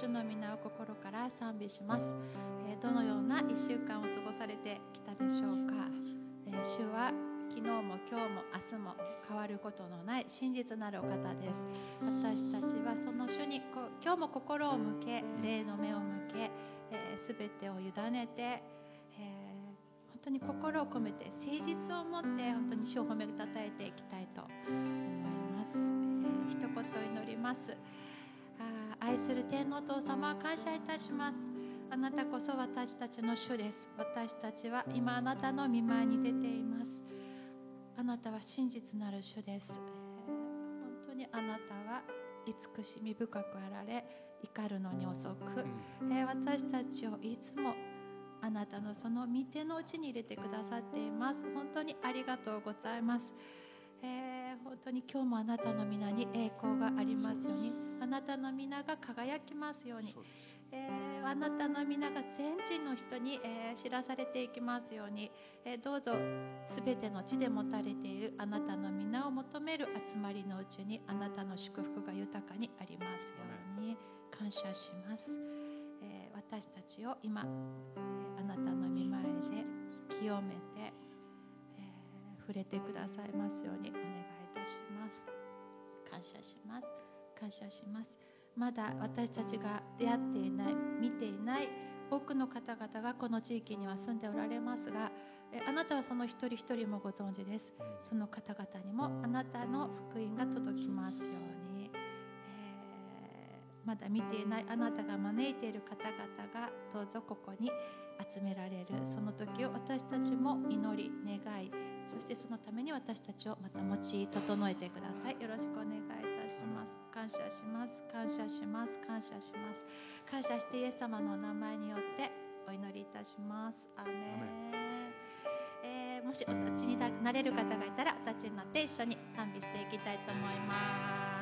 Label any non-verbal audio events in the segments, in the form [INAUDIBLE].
主の皆を心から賛美します、えー、どのような1週間を過ごされてきたでしょうか、えー、主は昨日も今日も明日も変わることのない真実なるお方です。私たちはその主に今日も心を向け霊の目を向け、えー、全てを委ねて、えー、本当に心を込めて誠実を持って本当に主を褒めたたえていきたいと思います、えー、一言祈ります。愛する天皇父様感謝いたします。あなたこそ私たちの主です。私たちは今あなたの見舞いに出ています。あなたは真実なる主です、えー、本当にあなたは慈しみ深くあられ怒るのに遅く、えー、私たちをいつもあなたのその御手のうちに入れてくださっています。本当にありがとうございます、えー、本当に今日もあなたの皆に栄光がありますようにあなたの皆が輝きますようにえー、あなたの皆が全人の人に、えー、知らされていきますように、えー、どうぞすべての地で持たれているあなたの皆を求める集まりのうちにあなたの祝福が豊かにありますように感謝します、え私たちを今、えあなたの御前で清めて、え触れてくださいますようにお願いいたします。感謝します。感謝します。まだ私たちが出会っていない見ていない多くの方々がこの地域には住んでおられますがあなたはその一人一人もご存知です。その方々にもあなたの福音が届きますように、えー、まだ見ていないあなたが招いている方々がどうぞここに集められる。その時を私たちも祈り願いそしてそのために私たちをまた持ち整えてください。よろしくお願いいたします。感謝します。感謝します。感謝します。感謝してイエス様のお名前によってお祈りいたします。アメえー、もしお立ちになれる方がいたらお立ちになって一緒に賛美していきたいと思います。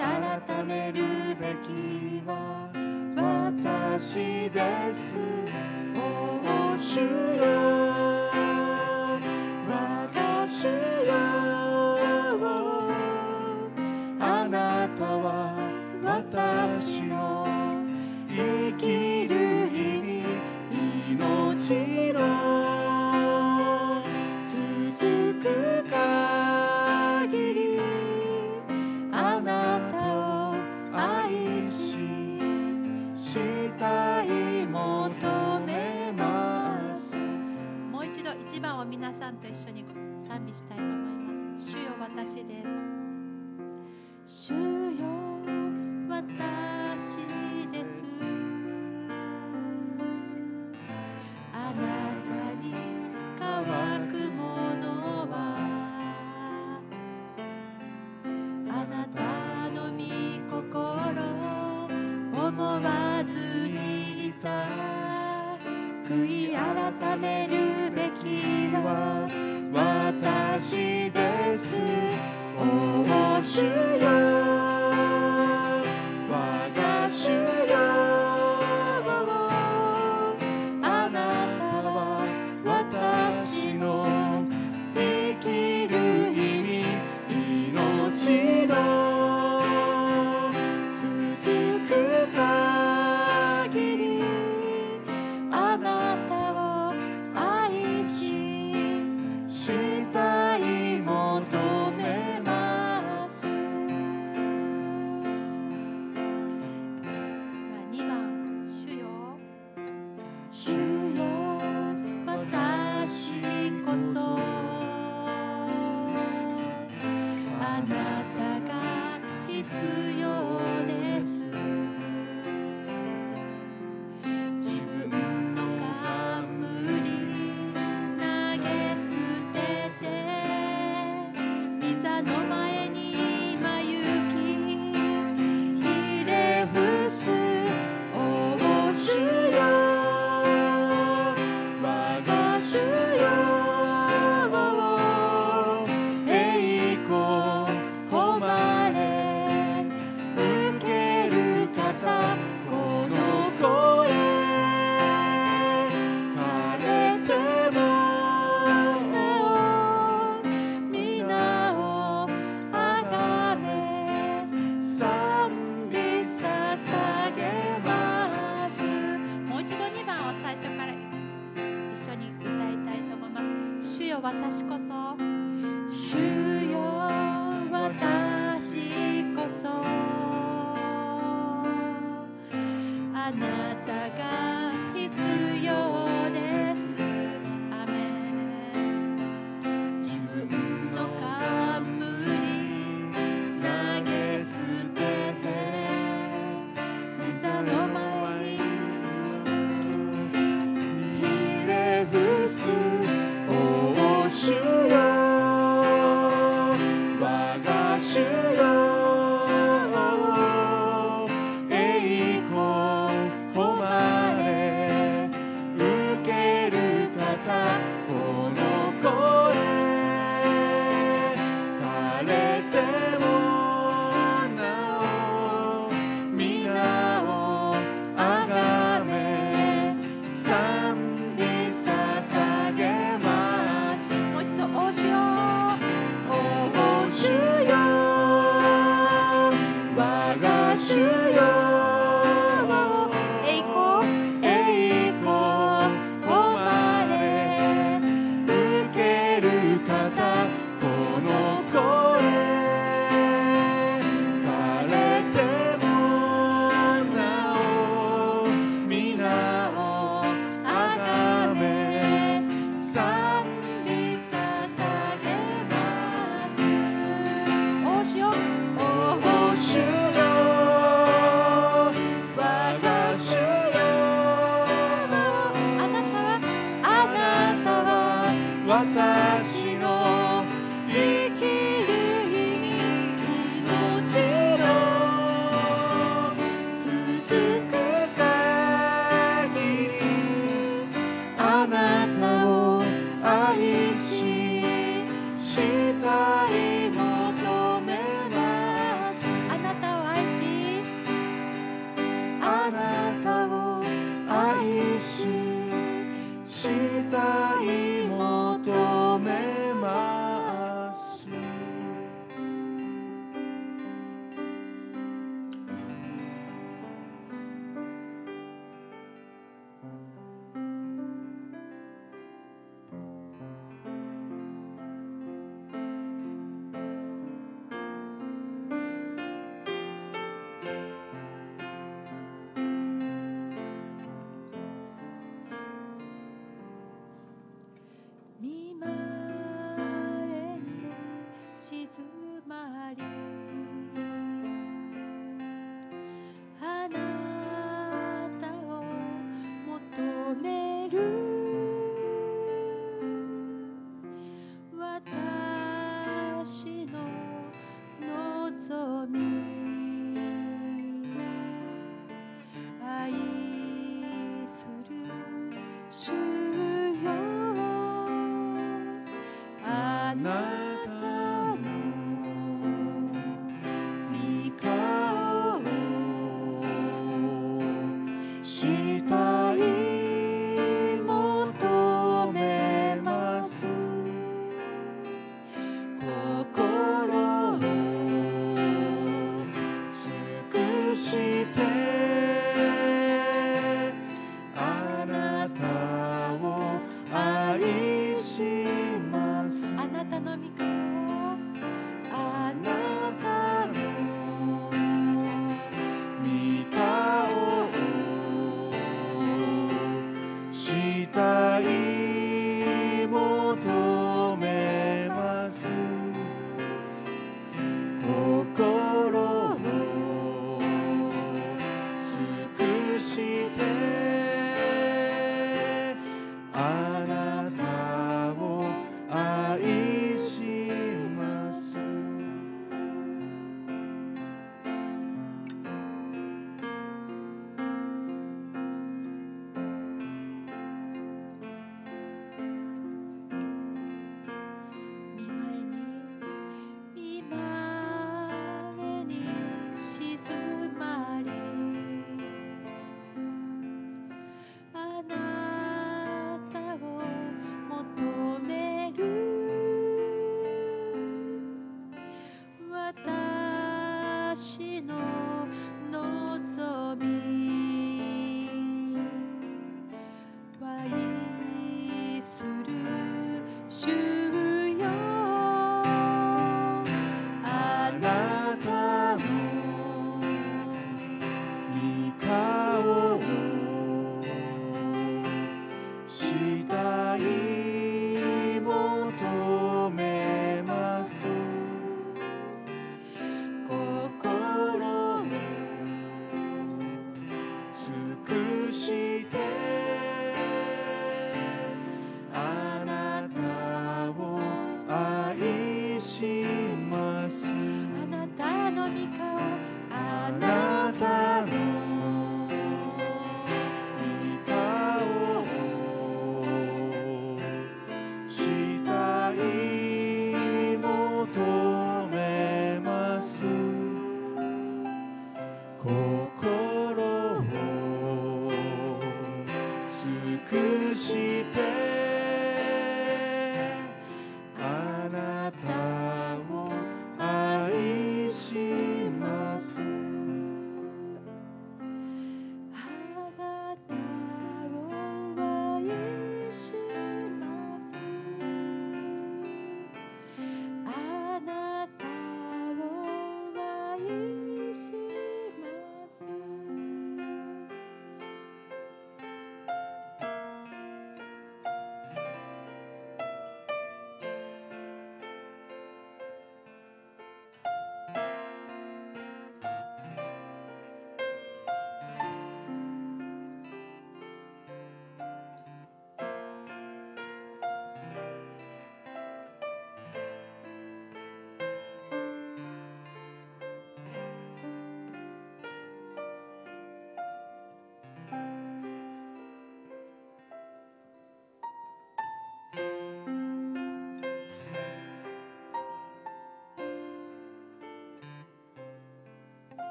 改めるべきは私です。お主よ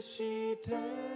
して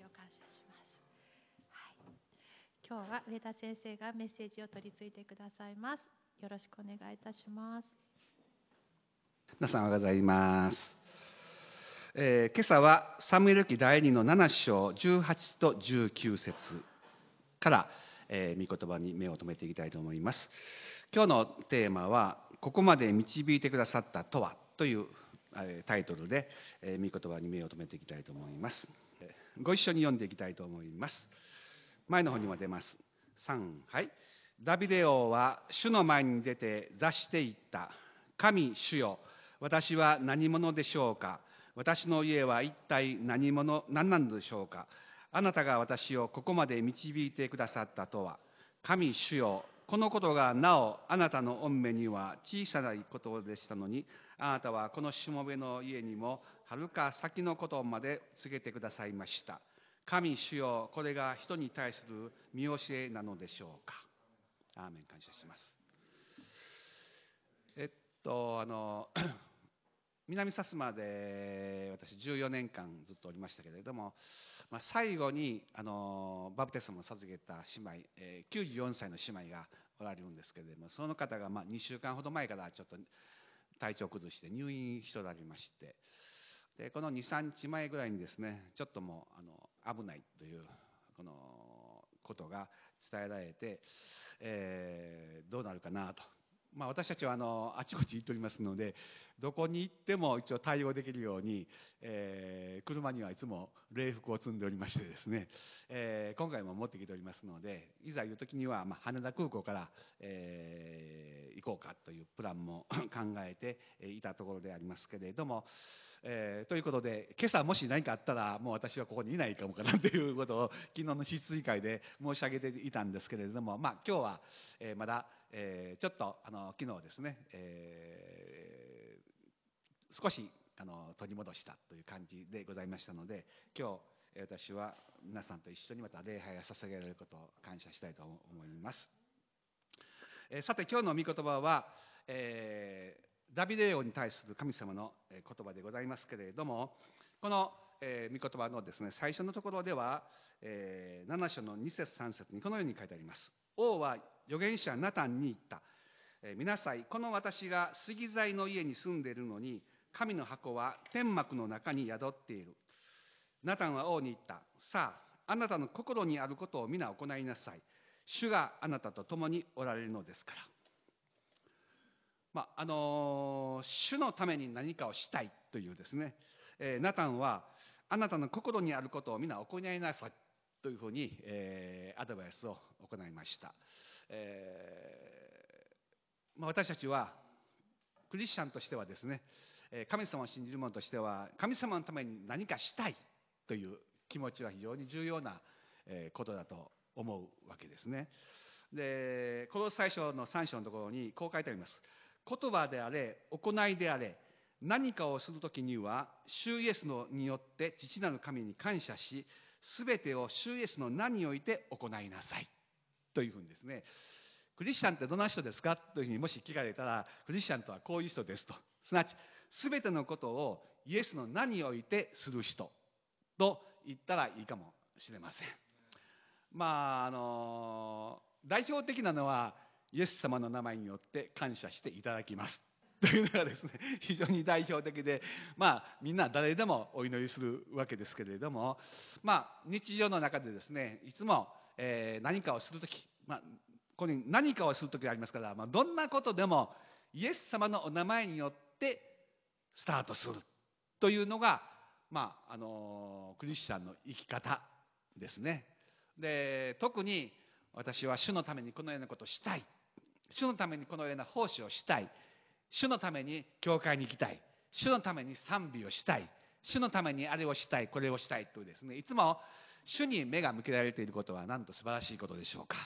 よ、感謝します。はい。今日は上田先生がメッセージを取り次いでくださいます。よろしくお願いいたします。皆さんおはようございます、えー今朝はサムエル記第2の7章18と19節から、えー、御言葉に目を留めていきたいと思います。今日のテーマは「ここまで導いてくださったとは」という、えタイトルで、えー御言葉に目を留めていきたいと思います。ご一緒に読んでいきたいと思います。前の方にも出ます。3はい。ダビデ王は主の前に出て座していった。神主よ。私は何者でしょうか？私の家は一体何者何なのでしょうか？あなたが私をここまで導いてくださったとは。神主よ。このことがなおあなたの御目には小さなことでしたのにあなたはこのしもべの家にもはるか先のことまで告げてくださいました。神主よこれが人に対する見教えなのでしょうか。アーメン感謝します。えっとあの [CLEARS THROAT] 南薩摩で私14年間ずっとおりましたけれども、まあ、最後にあのバプテスマを授けた姉妹、えー94歳の姉妹がおられるんですけれどもその方がまあ2週間ほど前からちょっと体調崩して入院しておられましてでこの23日前ぐらいにですねちょっともうあの危ないというこのことが伝えられて、えーどうなるかなと、まあ、私たちはあのあちこち行っておりますのでどこに行っても一応対応できるように、えー車にはいつも礼服を積んでおりましてですね、えー今回も持ってきておりますのでいざいう時には、まあ、羽田空港から、えー行こうかというプランも [COUGHS] 考えていたところでありますけれども、えーということで今朝もし何かあったらもう私はここにいないかもかなということを昨日の質疑会で申し上げていたんですけれども、まあ、今日は、えーまだ、えーちょっとあの昨日ですね、えー少しあの取り戻したという感じでございましたので今日え私は皆さんと一緒にまた礼拝が捧げられることを感謝したいと思います。えーさて今日の御言葉は、えダビデ王に対する神様の言葉でございますけれどもこの、え御言葉のですね最初のところでは、え7章の2節3節にこのように書いてあります。王は預言者ナタンに言った。えー見なさいこの私が杉材の家に住んでいるのに神の箱は天幕の中に宿っている。ナタンは王に言った。さああなたの心にあることを皆行いなさい。主があなたと共におられるのですから。まああの主のために何かをしたいというですね、えーナタンはあなたの心にあることを皆行いなさいというふうに、えーアドバイスを行いました、えーまあ、私たちはクリスチャンとしてはですね神様を信じる者としては神様のために何かしたいという気持ちは非常に重要なことだと思うわけですね。でこの最初の3章のところにこう書いてあります。言葉であれ行いであれ何かをするときには主イエスのによって父なる神に感謝し全てを主イエスの名において行いなさい。というふうにですねクリスチャンってどんな人ですか？というふうにもし聞かれたらクリスチャンとはこういう人ですと。すなわち全てのことをイエスの名においてする人。と言ったらいいかもしれません。まああの代表的なのはイエス様の名前によって感謝していただきます。[LAUGHS] というのがですね [LAUGHS] 非常に代表的でまあみんな誰でもお祈りするわけですけれどもまあ日常の中でですねいつも、えー何かをするとき、まあ、ここに何かをするときがありますから、まあ、どんなことでもイエス様のお名前によってスタートする。というのが、まああのクリスチャンの生き方ですね。で特に私は主のためにこのようなことをしたい。主のためにこのような奉仕をしたい。主のために教会に行きたい。主のために賛美をしたい。主のためにあれをしたいこれをしたいとですね。いつも主に目が向けられていることはなんと素晴らしいことでしょうか、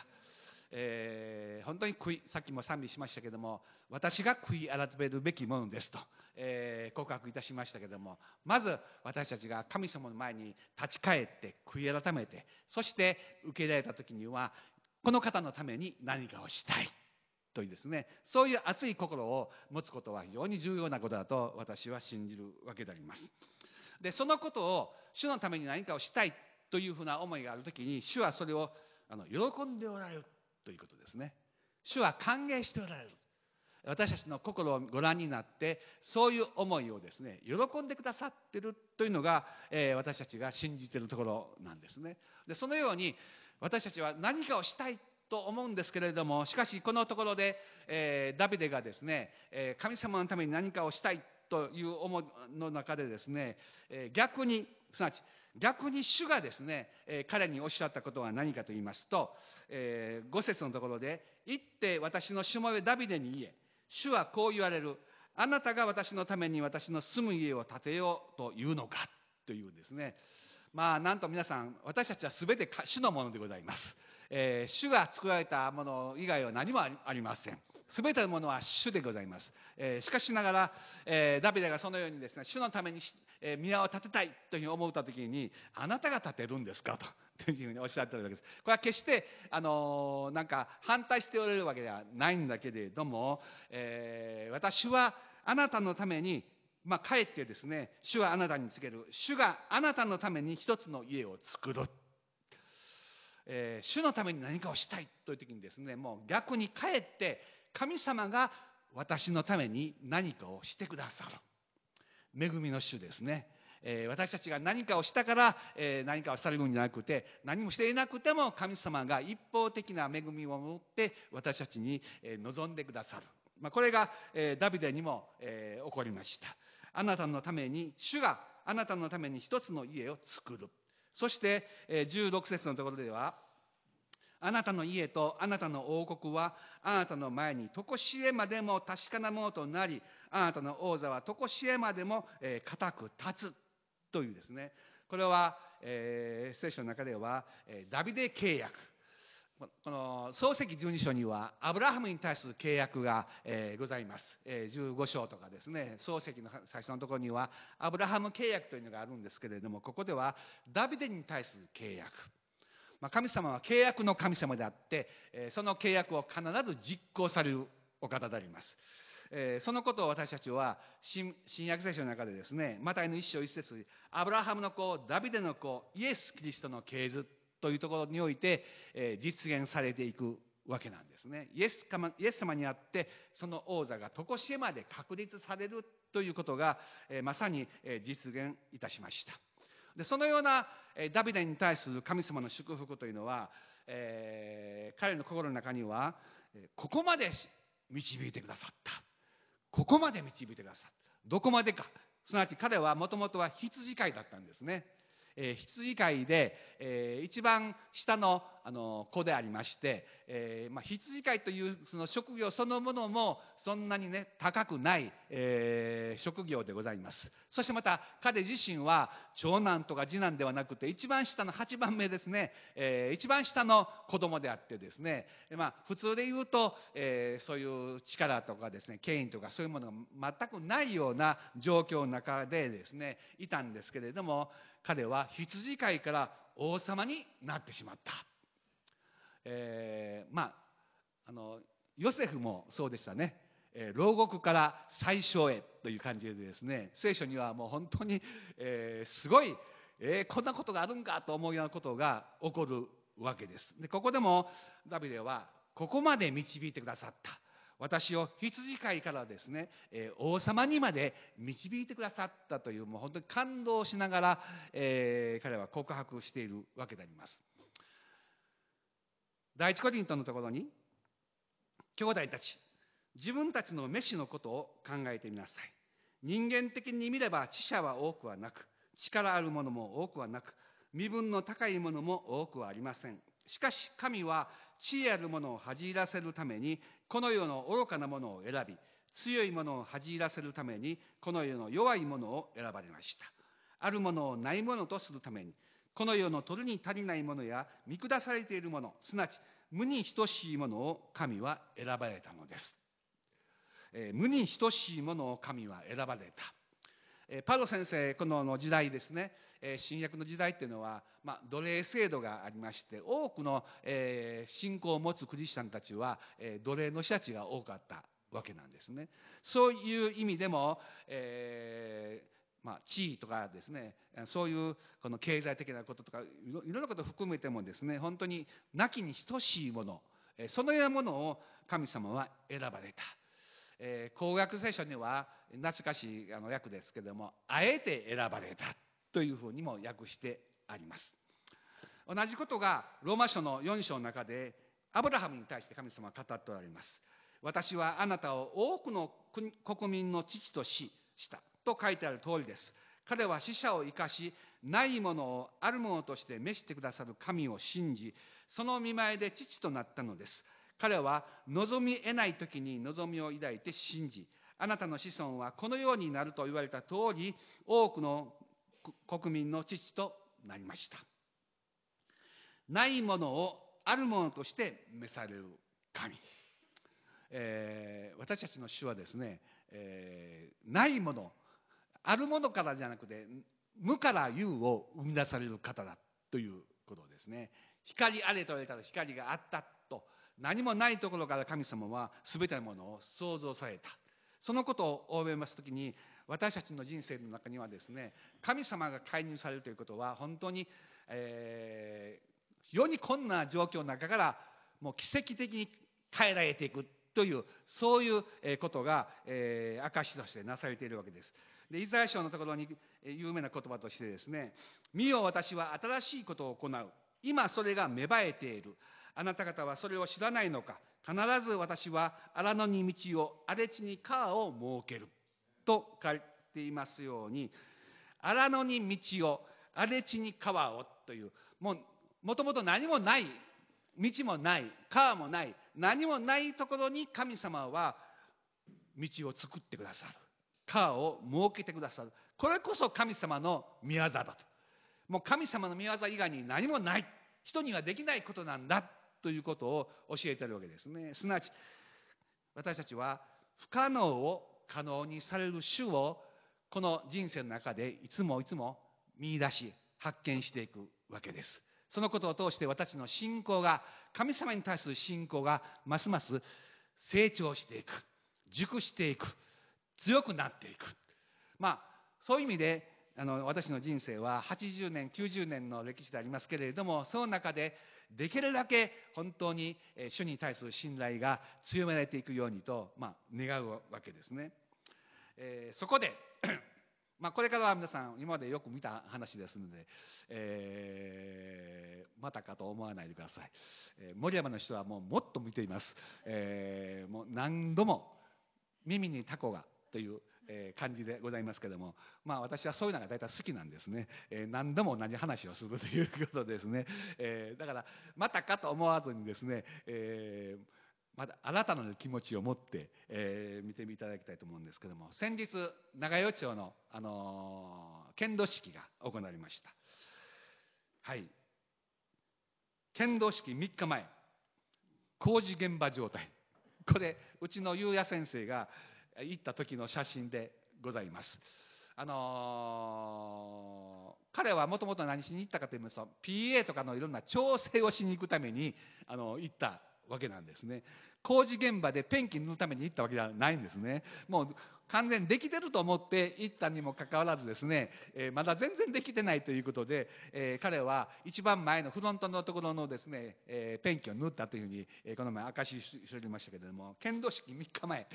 えー本当に悔いさっきも賛美しましたけども私が悔い改めるべきものですと、えー告白いたしましたけどもまず私たちが神様の前に立ち返って悔い改めてそして受け入れられた時にはこの方のために何かをしたい。というですねそういう熱い心を持つことは非常に重要なことだと私は信じるわけであります。でそのことを主のために何かをしたいというふうな思いがあるときに主はそれをあの喜んでおられるということですね。主は歓迎しておられる。私たちの心をご覧になってそういう思いをですね喜んでくださってるというのが、えー、私たちが信じてるところなんですね。でそのように私たちは何かをしたいと思うんですけれどもしかしこのところで、えー、ダビデがですね、えー、神様のために何かをしたいという思いの中でですね、え逆にすなわち逆に主がですね、え彼におっしゃったことは何かと言いますと、え、5節のところで「行って私のしもべダビデに言え。主はこう言われる。あなたが私のために私の住む家を建てようというのか」というですね。まあなんと皆さん私たちは全て主のものでございます、えー、主が作られたもの以外は何もありませんすべてのものは主でございます。えー、しかしながら、えー、ダビデがそのようにですね、主のために、えー、宮を建てたいというふうに思った時に、あなたが建てるんですか？と。というふうにおっしゃってるわけです。これは決して、あの、なんか反対しておられるわけではないんだけれども、えー、私はあなたのために、まあ、かえってですね、主はあなたに告げる。主があなたのために一つの家を作る。えー、主のために何かをしたいという時にですね、もう逆にかえって神様が私のために何かをしてくださる。恵みの主ですね。えー、私たちが何かをしたから、えー、何かをされるんじゃなくて何もしていなくても神様が一方的な恵みを持って私たちに、えー、望んでくださる、まあ、これが、えダビデにも、え起こりましたあなたのために主があなたのために一つの家を作るそして、16節のところではあなたの家とあなたの王国はあなたの前に常しえまでも確かなものとなりあなたの王座は常しえまでも固く立つというですね。これは、えー、聖書の中では、ダビデ契約この漱石十二章にはアブラハムに対する契約が、えー、ございます、えー、15章とかですね。漱石の最初のところにはアブラハム契約というのがあるんですけれどもここではダビデに対する契約。まあ、神様は契約の神様であって、えその契約を必ず実行されるお方であります。えそのことを私たちは新約聖書の中でですね、マタイの一章一節アブラハムの子、ダビデの子、イエス・キリストの系図というところにおいて、え実現されていくわけなんですね。イエス様イエス様にあって、その王座が常しえまで確立されるということが、えまさにえ実現いたしました。でそのようなえダビデに対する神様の祝福というのは、えー、彼の心の中にはここまで導いてくださったここまで導いてくださったどこまでかすなわち彼はもともとは羊飼いだったんですねえー、羊飼いで、えー、一番下のあの子でありまして、えーまあ、羊飼いというその職業そのものもそんなにね高くない、えー、職業でございます。そしてまた彼自身は長男とか次男ではなくて一番下の8番目ですね、えー、一番下の子供であってですね、まあ、普通で言うと、えー、そういう力とかですね権威とかそういうものが全くないような状況の中でですねいたんですけれども彼は羊飼いから王様になってしまった。えー、まああのヨセフもそうでしたね、えー、牢獄から最小へという感じでですね。聖書にはもう本当に、えー、すごい、えー、こんなことがあるんかと思うようなことが起こるわけです。でここでもダビデはここまで導いてくださった。私を羊飼いからですね、え、王様にまで導いてくださったというもう本当に感動しながら、え、彼は告白しているわけであります。第一コリントのところに兄弟たち自分たちの飯のことを考えてみなさい。人間的に見れば知者は多くはなく力あるものも多くはなく身分の高いものも多くはありません。しかし神は知恵あるものを恥じらせるためにこの世の愚かなものを選び強いものを恥じらせるためにこの世の弱いものを選ばれました。あるものをないものとするためにこの世の取るに足りないものや見下されているものすなわち無に等しいものを神は選ばれたのです、えー、無に等しいものを神は選ばれた。えパロ先生この時代ですね新約の時代っていうのは、まあ、奴隷制度がありまして多くの、えー、信仰を持つクリスチャンたちは、えー、奴隷の人たちが多かったわけなんですね。そういう意味でも、えまあ、地位とかですねそういうこの経済的なこととかいろいろなことを含めてもですね本当に亡きに等しいものそのようなものを神様は選ばれた、えー、公約聖書には懐かしいあの訳ですけどもあえて選ばれた。というふうにも訳してあります同じことがローマ書の4章の中でアブラハムに対して神様は語っておられます私はあなたを多くの国民の父とししたと書いてある通りです。彼は死者を生かし、ないものをあるものとして召してくださる神を信じ、その見舞いで父となったのです。彼は望み得ない時に望みを抱いて信じ、あなたの子孫はこのようになると言われた通り、多くの国民の父となりました。ないものをあるものとして召される神。えー、私たちの主はですね、えー、ないものあるものからじゃなくて無から有を生み出される方だということですね光あれと言われたら光があったと何もないところから神様は全てのものを創造されたそのことを覚えます時に私たちの人生の中にはですね神様が介入されるということは本当に、えー、非常に困難な状況の中からもう奇跡的に変えられていくというそういうことが、えー、証としてなされているわけです。でイザヤ書のところに有名な言葉としてですね「見よ私は新しいことを行う。今それが芽生えている。あなた方はそれを知らないのか。必ず私は荒野に道を荒れ地に川を設ける」と書いていますように荒野に道を荒れ地に川をというもうもともと何もない道もない川もない何もないところに神様は道を作ってくださる。川を設けてくださる。これこそ神様の御業だと。もう神様の御業以外に何もない。人にはできないことなんだということを教えてるわけですね。すなわち私たちは不可能を可能にされる主をこの人生の中でいつもいつも見出し発見していくわけですそのことを通して私の信仰が神様に対する信仰がますます成長していく熟していく強くなっていく。まあ、そういう意味で、あの、私の人生は80年、90年の歴史でありますけれども、その中で、できるだけ本当に主に対する信頼が強められていくようにと、まあ、願うわけですね。えー、そこで、[CLEARS THROAT] まあ、これからは皆さん今までよく見た話ですので、えー、またかと思わないでください、えー、森山の人はもうもっと見ています、えー、もう何度も耳にタコがという、え感じでございますけども、まあ、私はそういうのが大体好きなんですね、え何度も同じ話をするということですね、えだからまたかと思わずにですね、えまた新たな気持ちを持って、えー、見ていただきたいと思うんですけども先日長与町の、あのー、剣道式が行われました。はい。剣道式3日前。工事現場状態。これうちの優也先生が行った時の写真でございます。あのー、彼はもともと何しに行ったかと言いますと PA とかのいろんな調整をしに行くためにあの行ったわけなんですね。工事現場でペンキ塗るために行ったわけではないんですね。もう完全できてると思って行ったにもかかわらずですね、え、まだ全然できてないということで、え、彼は一番前のフロントのところのですね、え、ペンキを塗ったというふうに、えこの前証ししておりましたけれども剣道式3日前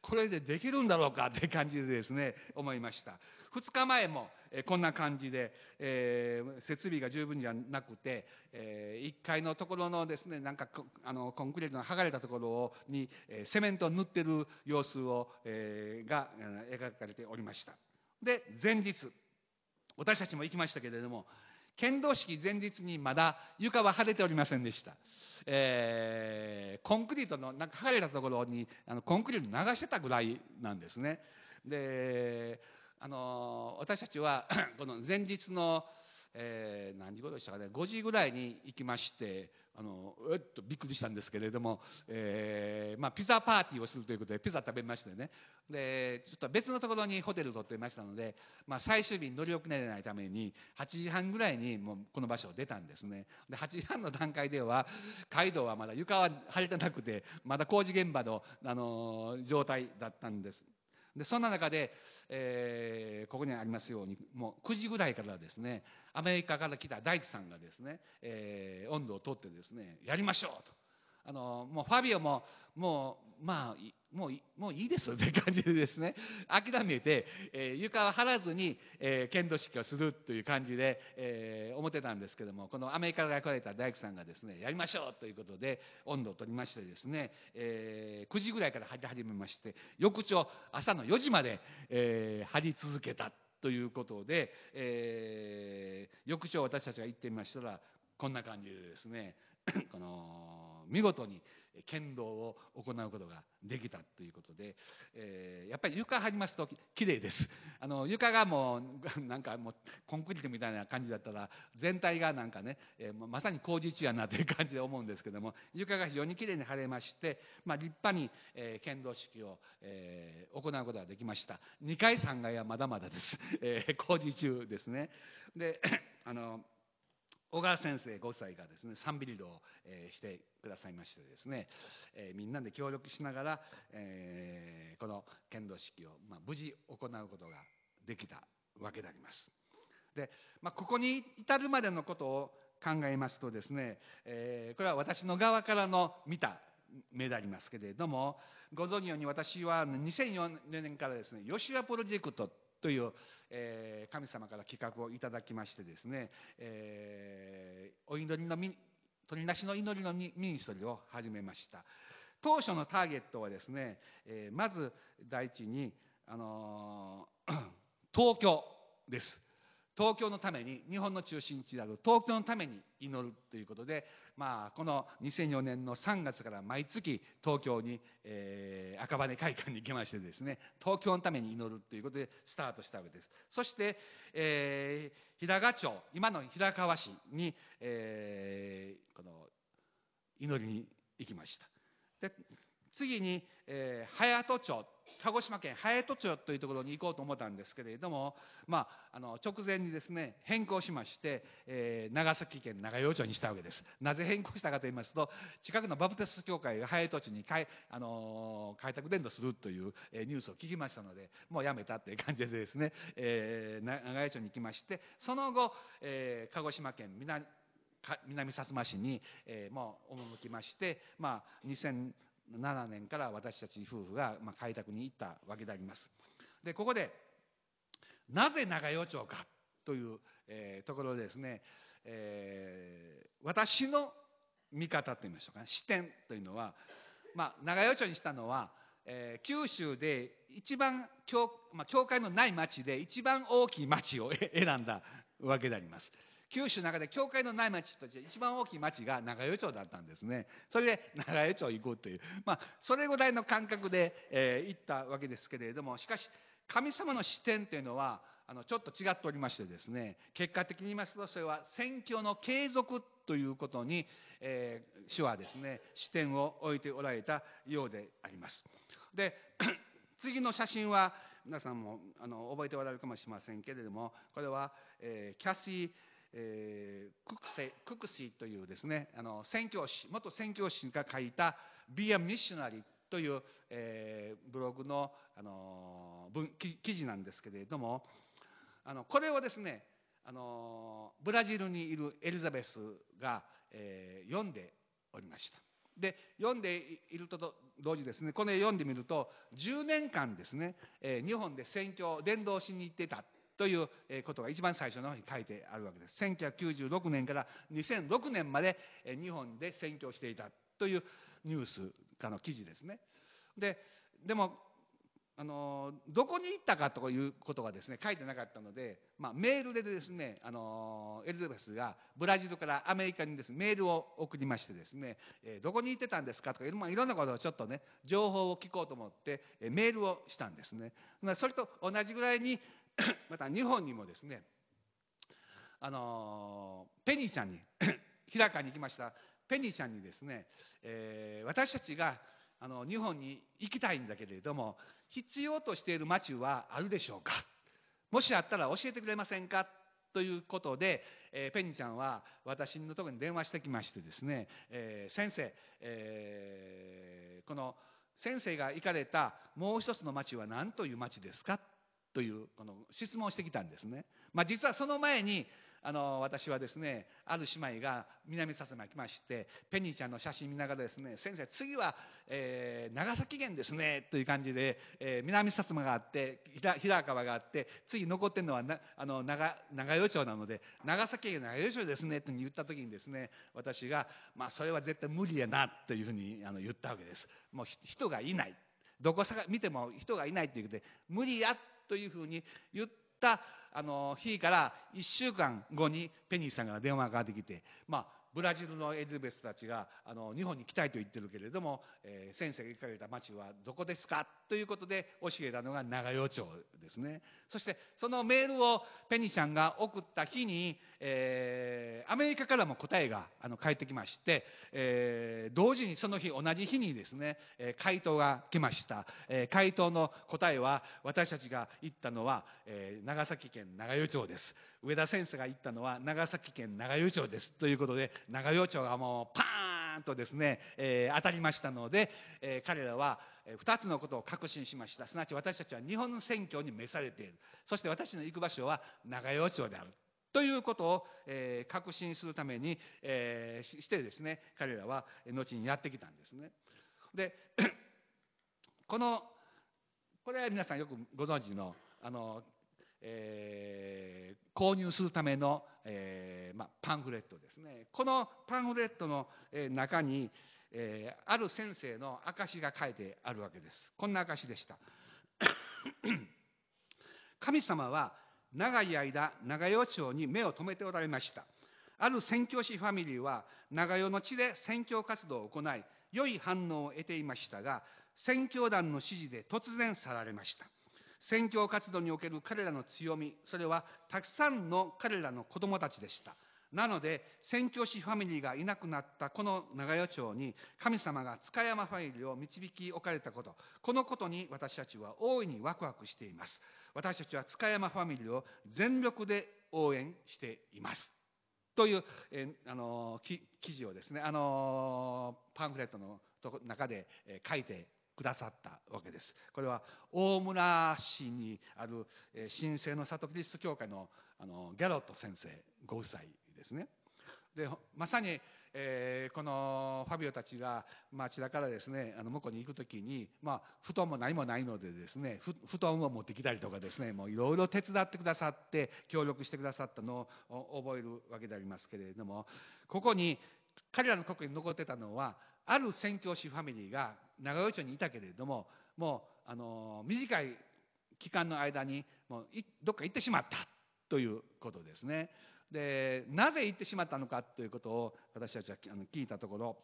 これでできるんだろうかって感じでですね思いました。2日前も、えこんな感じで、え設備が十分じゃなくて、え1階のところのですねなんかあのコンクリートの剥がれたところに、えセメントを塗ってる様子を、えが描かれておりました。で前日私たちも行きましたけれども剣道式前日にまだ床は晴れておりませんでした、えー、コンクリートのなんか晴れたところにあのコンクリート流してたぐらいなんですね。であの私たちはこの前日のえー、何時頃でしたかね5時ぐらいに行きましてあのうっとびっくりしたんですけれども、えーまあ、ピザパーティーをするということでピザ食べましてね。でちょっと別のところにホテルを取っていましたので、まあ、最終日に乗り遅れないために8時半ぐらいにもうこの場所を出たんですね。で8時半の段階では街道はまだ床は晴れてなくてまだ工事現場の、あの状態だったんです。でそんな中で、えーここにありますようにもう9時ぐらいからですねアメリカから来た大地さんがですね、えー温度を取ってですねやりましょうと。あのもうファビオももうまあもういもういいですって感じでですね。[LAUGHS] 諦めて、えー床は張らずに、えー剣道式をするという感じで、えー思ってたんですけどもこのアメリカから来られた大工さんがですねやりましょうということで温度を取りましてですね、えー9時ぐらいから張り始めまして翌朝朝の4時まで、えー張り続けたということで、えー翌朝私たちが行ってみましたらこんな感じでですね [CLEARS THROAT] この見事に剣道を行うことができたということで、えーやっぱり床張りますとき綺麗です。[LAUGHS] あの床がもう [LAUGHS] なんかもうコンクリートみたいな感じだったら全体がなんかね、えーまさに工事中やなという感じで思うんですけども床が非常に綺麗に張れまして、まあ、立派に、えー剣道式を、えー行うことができました。2階3階はまだまだです、[LAUGHS] えー工事中ですね。で [COUGHS] あの小川先生ご夫妻がですね賛美リドを、えしてくださいましてですね、えみんなで協力しながら、えこの剣道式を、ま、無事行うことができたわけであります。で、まあ、ここに至るまでのことを考えますとですね、えーこれは私の側からの見た目でありますけれどもご存じのように私は2004年からですね吉羽プロジェクトという、え神様から企画をいただきましてですね、えーお祈りのみ取りなしの祈りのミミニストリーを始めました。当初のターゲットはですね、えーまず第一に、あのー [CLEARS THROAT] 東京です。東京のために日本の中心地である東京のために祈るということで、まあ、この2004年の3月から毎月東京に、えー赤羽会館に行きましてですね東京のために祈るということでスタートしたわけです。そして、えー平賀町今の平川市に、えーこの祈りに行きました。で次に、えー隼人町鹿児島県隼人町というところに行こうと思ったんですけれども、まあ、あの直前にですね変更しまして、えー長崎県長与町にしたわけです。なぜ変更したかと言いますと近くのバプテスト教会が隼人町に開,、あのー開拓伝道するという、えーニュースを聞きましたのでもうやめたという感じでですね、えー長与町に行きましてその後、えー鹿児島県南南薩摩市に、えーもう赴きまして、まあ、7年から私たち夫婦が、まあ、開拓に行ったわけであります。でここでなぜ長与町かという、えーところでですね、えー私の見方といいましょうかね。視点というのは、まあ、長与町にしたのは、えー九州で一番教,、まあ、教会のない町で一番大きい町を [LAUGHS] 選んだわけであります。九州の中で教会のない町として一番大きい町が長与町だったんですね。それで長与町行こうという、まあ、それぐらいの感覚で、えー行ったわけですけれどもしかし神様の視点というのはあのちょっと違っておりましてですね結果的に言いますとそれは宣教の継続ということに、えー主はですね視点を置いておられたようであります。で [CLEARS THROAT] 次の写真は皆さんもあの覚えておられるかもしれませんけれどもこれは、えーキャシーえーククセククシーというですねあの宣教師元宣教師が書いた「Be a Missionary」という、えーブログの、あの文記記事なんですけれどもあのこれをですねあのブラジルにいるエリザベスが、えー読んでおりました。で読んでいると同時ですねこれ読んでみると10年間ですね、えー日本で宣教伝道しに行ってた。ということが一番最初の方に書いてあるわけです。1996年から2006年まで日本で宣教していたというニュースかの記事ですね。ででもあのどこに行ったかということがですね書いてなかったので、まあ、メールでですねあのエリザベスがブラジルからアメリカにですねメールを送りましてですね、えーどこに行ってたんですかとかいろ,、まあ、いろんなことをちょっとね情報を聞こうと思って、えメールをしたんですね。それと同じぐらいに [LAUGHS] また日本にもですねあのペニーちゃんに [COUGHS] 平川に行きました。ペニーちゃんにですね、えー私たちがあの日本に行きたいんだけれども必要としている町はあるでしょうか？もしあったら教えてくれませんか？ということで、えーペニーちゃんは私のところに電話してきましてですね、えー先生、えーこの先生が行かれたもう一つの町は何という町ですか？というこの質問をしてきたんですね。まあ、実はその前にあの私はですねある姉妹が南薩摩に来ましてペニーちゃんの写真見ながらですね先生次は、えー、長崎県ですねという感じで、えー、南薩摩があって平川があって次残ってるのはなあの長長与町なので長崎県長与町ですねと言った時にですね私が、まあ、それは絶対無理やなというふうにあの言ったわけですもう人がいないどこさ見ても人がいないということで無理やというふうに言ったあの日から1週間後にペニーさんから電話がかかってきて、まあ、ブラジルのエリザベスたちがあの日本に来たいと言ってるけれども、えー、先生が行かれた町はどこですかということで教えたのが長与町ですね。そしてそのメールをペニーちゃんが送った日に、えー、アメリカからも答えがあの返ってきまして、えー、同時にその日同じ日にですね、え回答が来ました、え回答の答えは私たちが言ったのは、え長崎県長与町です。上田先生が言ったのは長崎県長与町です。ということで長与町がもうパーンとですね、えー、当たりましたので、えー、彼らは2つのことを確信しました。すなわち私たちは日本選挙に召されている。そして私の行く場所は長与町である。ということを、えー、確信するために、えー、してですね彼らは後にやってきたんですね。でこのこれは皆さんよくご存知のあのえー、購入するための、えーま、パンフレットですね。このパンフレットの、え、中に、えー、ある先生の証が書いてあるわけです。こんな証でした。[COUGHS] 神様は長い間長与町に目を留めておられました。ある宣教師ファミリーは長与の地で宣教活動を行い良い反応を得ていましたが宣教団の指示で突然去られました。宣教活動における彼らの強みそれはたくさんの彼らの子供たちでした。なので宣教師ファミリーがいなくなったこの長与町に神様が塚山ファミリーを導き置かれたことこのことに私たちは大いにワクワクしています。私たちは塚山ファミリーを全力で応援しています。という、えあの記事をですねあのパンフレットの中で書いてくださったわけです。これは大村市にある神聖の里キリスト教会のあのギャロット先生ご夫妻ですね。でまさに、えー、このファビオたちが町田からですねあの向こうに行く時に、まあ、布団も何もないのでですね布団を持ってきたりとかですねもういろいろ手伝ってくださって協力してくださったのを覚えるわけでありますけれどもここに彼らの国に残ってたのはある宣教師ファミリーが長与町にいたけれどももうあの短い期間の間にもうどっか行ってしまったということですね。でなぜ行ってしまったのかということを私たちは聞いたところ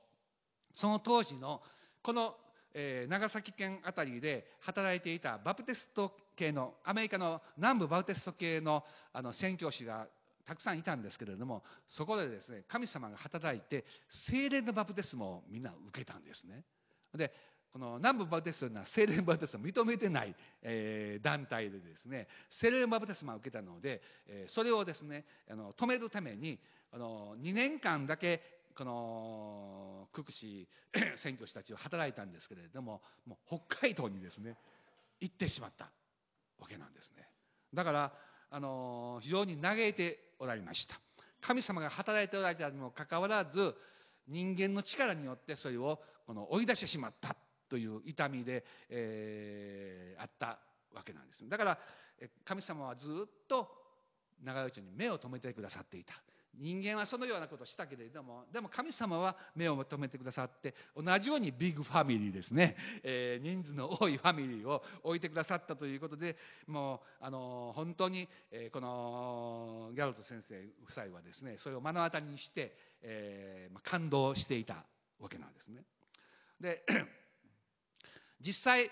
その当時のこの、えー、長崎県あたりで働いていたバプテスト系のアメリカの南部バプテスト系のあの宣教師がたくさんいたんですけれどもそこでですね神様が働いて精霊のバプテスマをみんな受けたんですね。でこの南部バプテスというのは精霊バプテスマを認めてない、えー、団体でですね精霊バプテスマを受けたので、えー、それをですねあの止めるためにあの2年間だけこのククシ選挙師たちを働いたんですけれどももう北海道にですね行ってしまったわけなんですね。だからあの非常に嘆いておられました。神様が働いておられたにもかかわらず人間の力によってそれをこの追い出してしまったという痛みで、えー、あったわけなんです。だから神様はずっと長与町に目を留めてくださっていた。人間はそのようなことをしたけれどもでも神様は目を留めてくださって同じようにビッグファミリーですね、えー、人数の多いファミリーを置いてくださったということでもうあの本当に、えー、このギャロット先生夫妻はですねそれを目の当たりにして、えー、感動していたわけなんですね。で実際、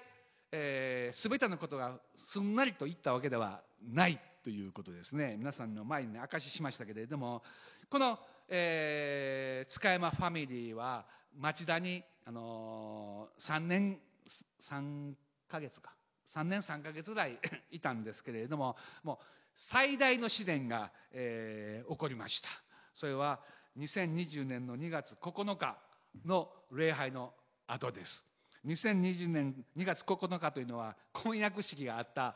えー、全てのことがすんなりといったわけではないということですね。皆さんの前に、ね、証ししましたけれどもこの、えー、塚山ファミリーは町田に、あのー、3年3ヶ月か。3年3ヶ月ぐらい [LAUGHS] いたんですけれどももう最大の試練が、えー、起こりました。それは2020年の2月9日の礼拝の後です。2020年2月9日というのは婚約式があった、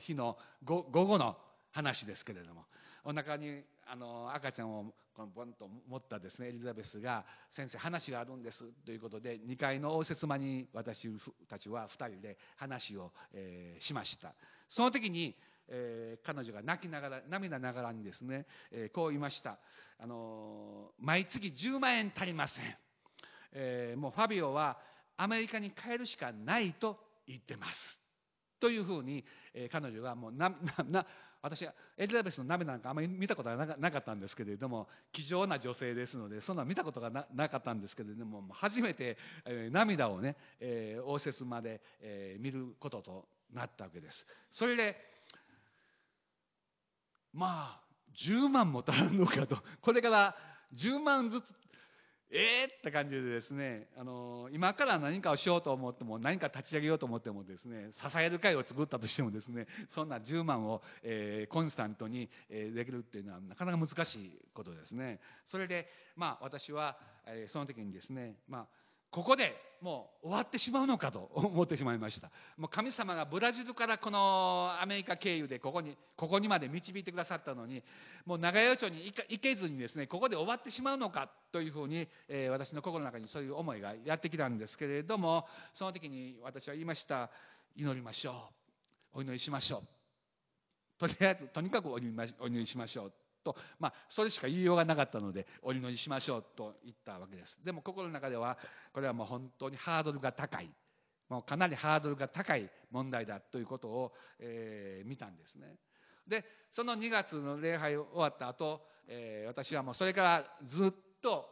日の午後の話ですけれども。お腹にあの赤ちゃんをこのボンと持ったですねエリザベスが「先生話があるんです」ということで2階の応接間に私たちは2人で話を、しました。その時に、えー彼女が泣きながら涙ながらにですね、えーこう言いました。あの毎月10万円足りません。えーもうファビオはアメリカに帰るしかないと言ってます。というふうに、えー彼女がもうなな私はエリザベスの涙なんかあんまり見たことがなかったんですけれども気丈な女性ですのでそんな見たことがなかったんですけれども初めて、えー涙をね、えー応接まで、えー見ることとなったわけです。それでまあ10万も足らんのかとこれから10万ずつえーって感じでですね、あの今から何かをしようと思っても何か立ち上げようと思ってもですね支える会を作ったとしてもですねそんな10万を、えーコンスタントに、えーできるっていうのはなかなか難しいことですね。それでまあ私は、えーその時にですねまあここでもう終わってしまうのかと [LAUGHS] 思ってしまいました。もう神様がブラジルからこのアメリカ経由でここにここにまで導いてくださったのにもう長屋町に行けずにですねここで終わってしまうのかというふうに、えー私の心の中にそういう思いがやってきたんですけれどもその時に私は言いました。祈りましょう。お祈りしましょう。とりあえずとにかくお祈りしましょう。と、まあ、それしか言いようがなかったのでお祈りしましょうと言ったわけです。でも心の中ではこれはもう本当にハードルが高い。もうかなりハードルが高い問題だということを、えー見たんですね。でその2月の礼拝終わった後、えー私はもうそれからずっと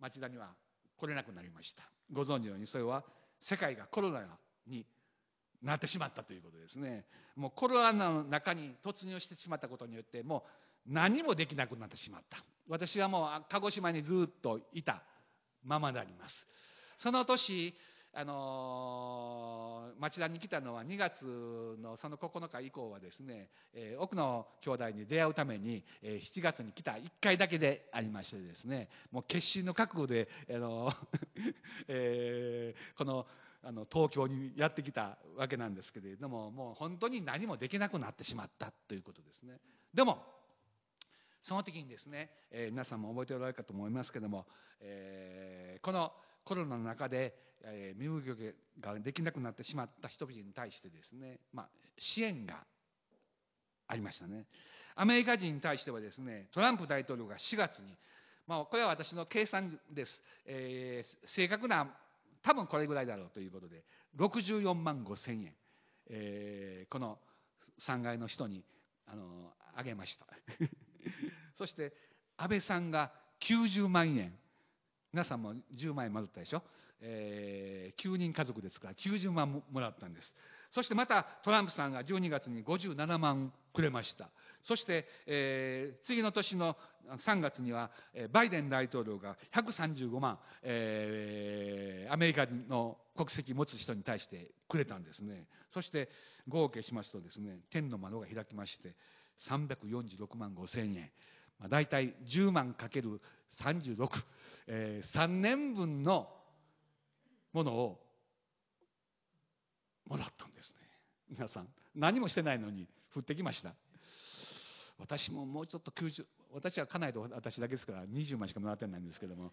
町田には来れなくなりました。ご存知のようにそれは世界がコロナになってしまったということですね。もうコロナの中に突入してしまったことによってもう何もできなくなってしまった。私はもう鹿児島にずっといた。ままであります。その年あのー町田に来たのは2月のその9日以降はですね、えー奥の兄弟に出会うために、えー7月に来た。1回だけでありましてですねもう決心の覚悟で、あのー [LAUGHS] えーこのあの東京にやってきたわけなんですけれどももう本当に何もできなくなってしまったということですね。でもその時にですね、えー皆さんも覚えておられるかと思いますけども、えーこのコロナの中で、えー身動きができなくなってしまった人々に対してですね、まあ、支援がありましたね。アメリカ人に対してはですねトランプ大統領が4月に、まあ、これは私の計算です、えー正確な多分これぐらいだろうということで64万5千円、えーこの3階の人にあのあげました。そして安倍さんが90万円。皆さんも10万円もらったでしょ、えー9人家族ですから90万もらったんです。そしてまたトランプさんが12月に57万くれました。そして、えー次の年の3月にはバイデン大統領が135万、えーアメリカの国籍持つ人に対してくれたんですね。そして合計しますとですね天の窓が開きまして346万5千円。まあ、大体10万かける36、えー3年分のものをもらったんですね。皆さん何もしてないのに降ってきました。私ももうちょっと90私は家内と私だけですから20万しかもらってないんですけども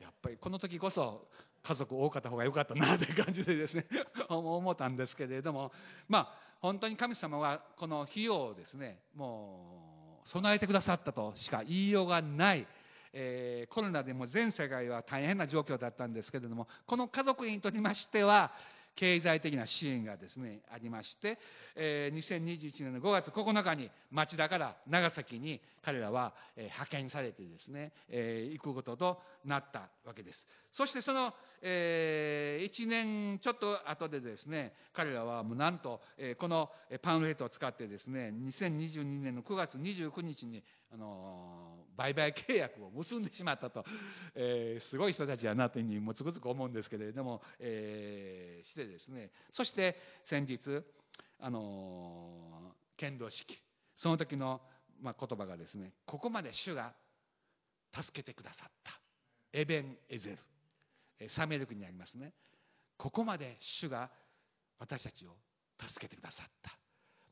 やっぱりこの時こそ家族多かった方が良かったなという感じでですね [LAUGHS] 思ったんですけれどもまあ本当に神様はこの費用をですねもう備えてくださったとしか言いようがない。えーコロナでも全世界は大変な状況だったんですけれどもこの家族にとりましては経済的な支援がですねありまして、えー2021年の5月9日に町田から長崎に彼らは、えー派遣されてですね、えー行くこととなったわけです。そしてその、え1年ちょっと後でですね彼らはもうなんと、えーこのパンフレットを使ってですね2022年の9月29日に、あのー売買契約を結んでしまったと、えーすごい人たちやなというふうにもつくづく思うんですけれども、えーしてですねそして先日、あのー剣道式その時の、まあ、言葉がですねここまで主が助けてくださったエベン・エゼル。えーサメルクにありますね。ここまで主が私たちを助けてくださった。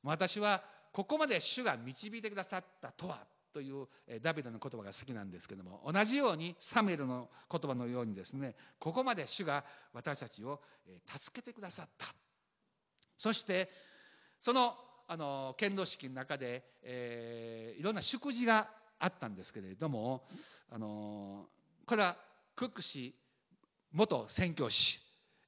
私はここまで主が導いてくださったとはというダビデの言葉が好きなんですけども同じようにサムエルの言葉のようにですねここまで主が私たちを助けてくださった。そしてそのあの剣道式の中で、えーいろんな祝辞があったんですけれどもあのこれはクック氏元宣教師、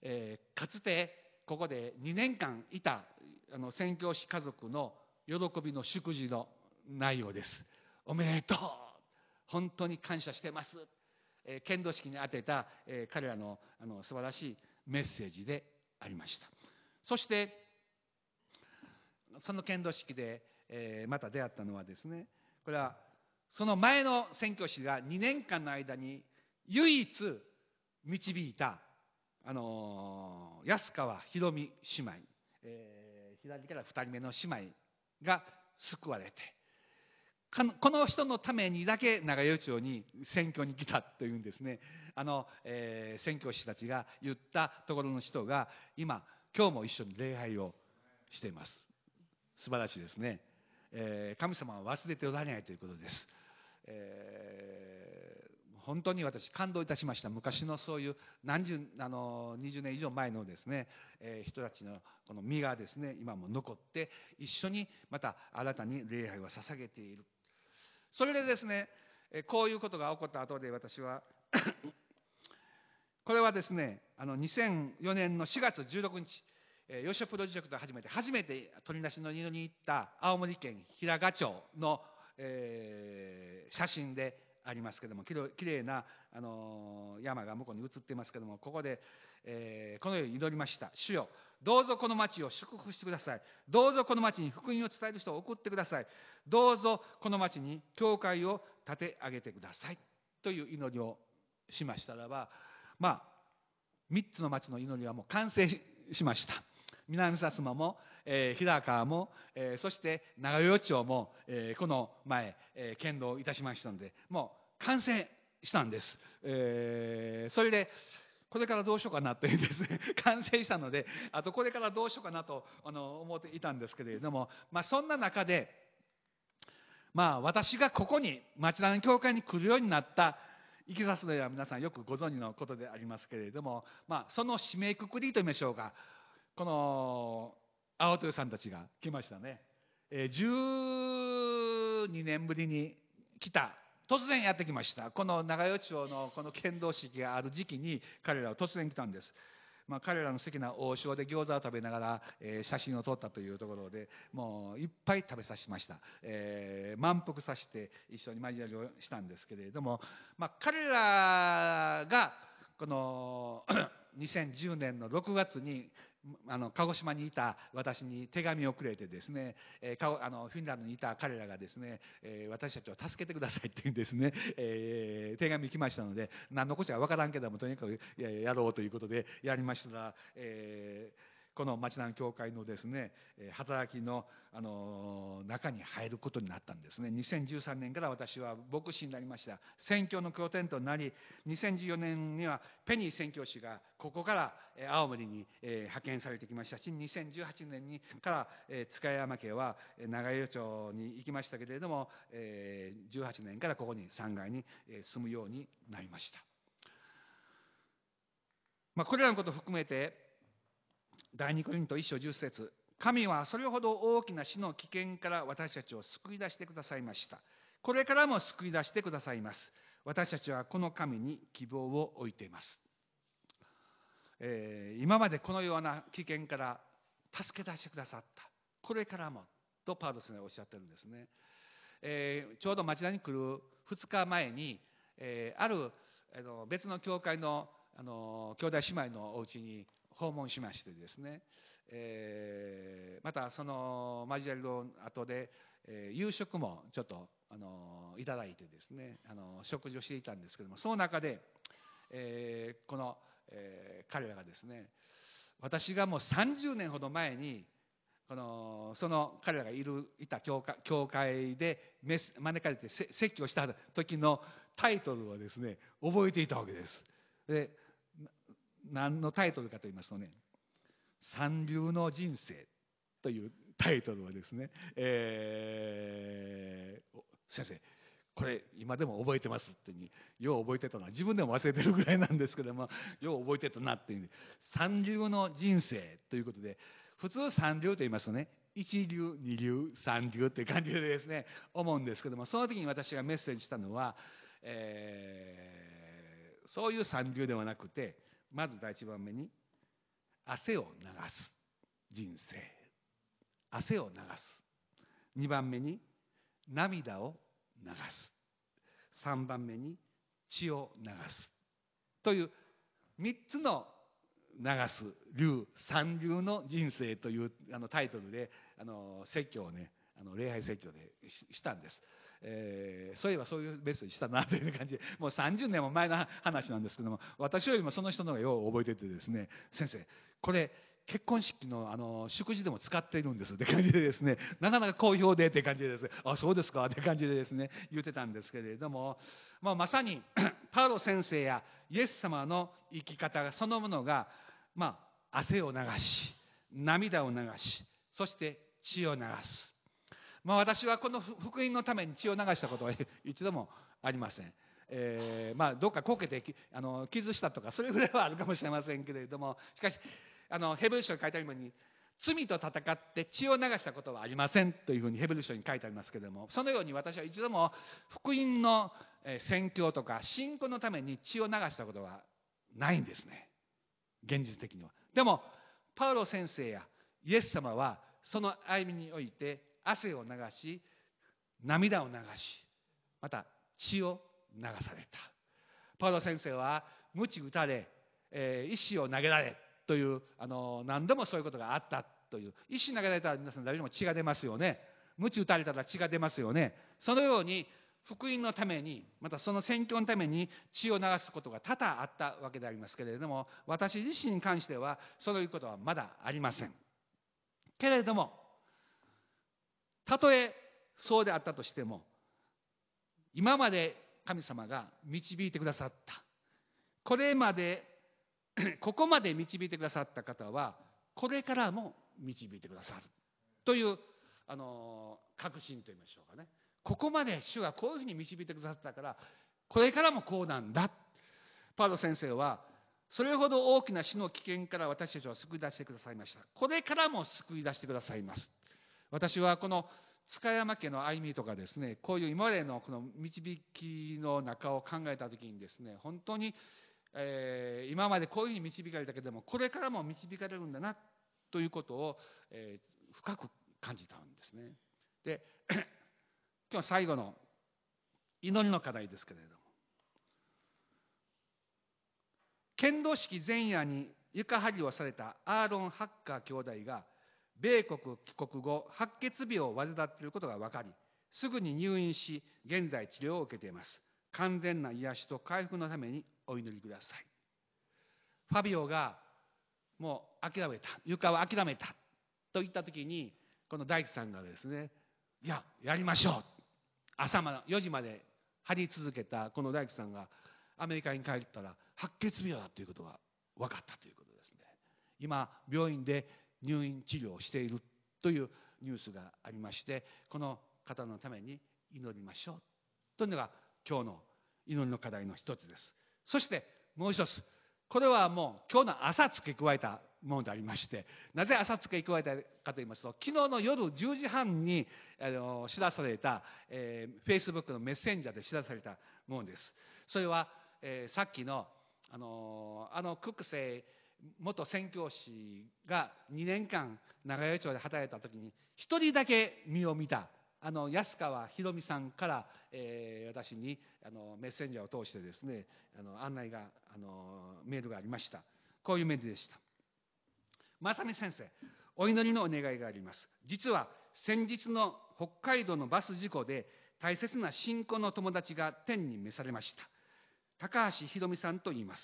えーかつてここで2年間いたあの宣教師家族の喜びの祝辞の内容です。おめでとう。本当に感謝してます、えー剣道式に当てた、えー彼らのあの素晴らしいメッセージでありました。そしてその剣道式で、えーまた出会ったのはですねこれはその前の宣教師が2年間の間に唯一導いた、あの安川ひろみ姉妹、えー左から2人目の姉妹が救われてこの人のためにだけ長与町に選挙に来たというんですね。あの、えー宣教師たちが言ったところの人が今今日も一緒に礼拝をしています。素晴らしいですね、えー神様は忘れておられないということです、えー本当に私感動いたしました。昔のそういう何十あの20年以上前のですね、えー人たちのこの実がですね今も残って一緒にまた新たに礼拝を捧げている。それでですねえーこういうことが起こった後で私は [COUGHS] これはですねあの2004年の4月16日えーヨシオプロジェクトを始めて初めて鳥なしの犬に行った青森県平賀町の、えー写真でありますけどもきれいな、あの山が向こうに映ってますけどもここで、えーこのように祈りました。主よどうぞこの町を祝福してください。どうぞこの町に福音を伝える人を送ってください。どうぞこの町に教会を建て上げてください。という祈りをしましたらばまあ3つの町の祈りはもう完成しました。南薩摩も、えー平川も、えーそして長与町も、えーこの前、えー剣道いたしましたのでもう完成したんです、えーそれでこれからどうしようかなというですね [LAUGHS] 完成したのであとこれからどうしようかなとあの思っていたんですけれども、まあ、そんな中でまあ私がここに町田の教会に来るようになったいきさつのは皆さんよくご存知のことでありますけれども、まあ、その締めくくりと言いましょうか。この青豊さんたちが来ましたね、えー12年ぶりに来た。突然やってきました。この長与町のこの剣道式がある時期に彼らは突然来たんです。まあ、彼らの素敵な王将で餃子を食べながら、えー写真を撮ったというところでもういっぱい食べさせました、えー満腹させて一緒に交わりをしたんですけれども、まあ、彼らがこの [COUGHS] 2010年の6月にあの鹿児島にいた私に手紙をくれてですね、えーあのフィンランドにいた彼らがですね、えー私たちを助けてくださいっていうんですね、えー手紙来ましたので何のこっちゃ分からんけどもとにかくややろうということでやりましたら、えーこの町南教会のですね働きの、あの中に入ることになったんですね。2013年から私は牧師になりました。宣教の拠点となり2014年にはペニー宣教師がここから青森に派遣されてきましたし2018年にから塚山家は長与町に行きましたけれども18年からここに3階に住むようになりました、まあ、これらのことを含めて第二コリント一章10節神はそれほど大きな死の危険から私たちを救い出してくださいました。これからも救い出してくださいます。私たちはこの神に希望を置いています、えー今までこのような危険から助け出してくださった。これからもとパウロスがおっしゃってるんですね、えーちょうど町田に来る2日前に、えーあるあの別の教会のあの兄弟姉妹のお家に訪問しましてですね、えーまたその交わりの後で、えー夕食もちょっとあのいただいてですねあの食事をしていたんですけどもその中で、えーこの、えー彼らがですね私がもう30年ほど前にこのその彼らがいるいた教会教会で招かれて説教した時のタイトルをですね覚えていたわけです。で何のタイトルかと言いますとね「三流の人生」というタイトルをですね、えー先生これ今でも覚えてますってによう覚えてたのは自分でも忘れてるぐらいなんですけどもよう覚えてたなっていう。三流の人生ということで普通三流と言いますとね一流二流三流って感じでですね思うんですけどもその時に私がメッセージしたのは、えーそういう三流ではなくてまず第一番目に汗を流す。人生。汗を流す。2番目に涙を流す。3番目に血を流す。という3つの流す。流三流の人生というあのタイトルであの説教をねあの礼拝説教でししたんです、えーそういえばそういうメッセージしたなという感じ。で [LAUGHS] もう30年も前の話なんですけども私よりもその人の方がよう覚えててですね先生これ結婚式のあの祝辞でも使っているんですって感じでですね [LAUGHS] なかなか好評でって感じでですねあそうですかって感じでですね言ってたんですけれども、まあ、まさに [CLEARS THROAT] パウロ先生やイエス様の生き方そのものが、まあ、汗を流し涙を流しそして血を流す、まあ、私はこの福音のために血を流したことは [LAUGHS] 一度もありません。えーまあ、どっかこけてあの傷したとかそれぐらいはあるかもしれませんけれどもしかしあのヘブル書に書いてあるように罪と戦って血を流したことはありませんというふうにヘブル書に書いてありますけれどもそのように私は一度も福音の宣教とか信仰のために血を流したことはないんですね現実的にはでもパウロ先生やイエス様はその歩みにおいて汗を流し涙を流しまた血を流された。パウロ先生は鞭打たれ、えー石を投げられというあの何度もそういうことがあったという。石投げられたら皆さん誰でも血が出ますよね。鞭打たれたら血が出ますよね。そのように福音のためにまたその宣教のために血を流すことが多々あったわけでありますけれども私自身に関してはそういうことはまだありません。けれどもたとえそうであったとしても今まで神様が導いてくださった。これまで [CLEARS THROAT] ここまで導いてくださった方はこれからも導いてくださる。というあの確信といいましょうかね。ここまで主がこういうふうに導いてくださったからこれからもこうなんだ。パウロ先生はそれほど大きな死の危険から私たちを救い出してくださいました。これからも救い出してくださいます。私はこの塚山家の歩みとかですねこういう今までのこの導きの中を考えた時にですね本当に、えー今までこういうふうに導かれたけどもこれからも導かれるんだなということを、えー深く感じたんですね。で [COUGHS] 今日最後の祈りの課題ですけれども。剣道式前夜に床張りをされたアーロン・ハッカー兄弟が米国帰国後白血病を患っていることが分かりすぐに入院し現在治療を受けています。完全な癒しと回復のためにお祈りください。ファビオがもう諦めた床は諦めたと言った時にこの大工さんがですねいややりましょう。朝まで4時まで張り続けたこの大工さんがアメリカに帰ったら白血病だということが分かったということですね。今病院で入院治療をしているというニュースがありましてこの方のために祈りましょうというのが今日の祈りの課題の一つです。そしてもう一つ。これはもう今日の朝付け加えたものでありましてなぜ朝付け加えたかと言いますと昨日の夜10時半にあの知らされた、えー、Facebook のメッセンジャーで知らされたものです。それは、えーさっきのあのあのクックセイ元宣教師が2年間長屋町で働いた時に一人だけ身を見た。あの安川博美さんから、えー私にあのメッセンジャーを通してですねあの案内があのメールがありました。こういうメールでした。正美先生お祈りのお願いがあります。実は先日の北海道のバス事故で大切な信仰の友達が天に召されました。高橋ひろみさんと言います。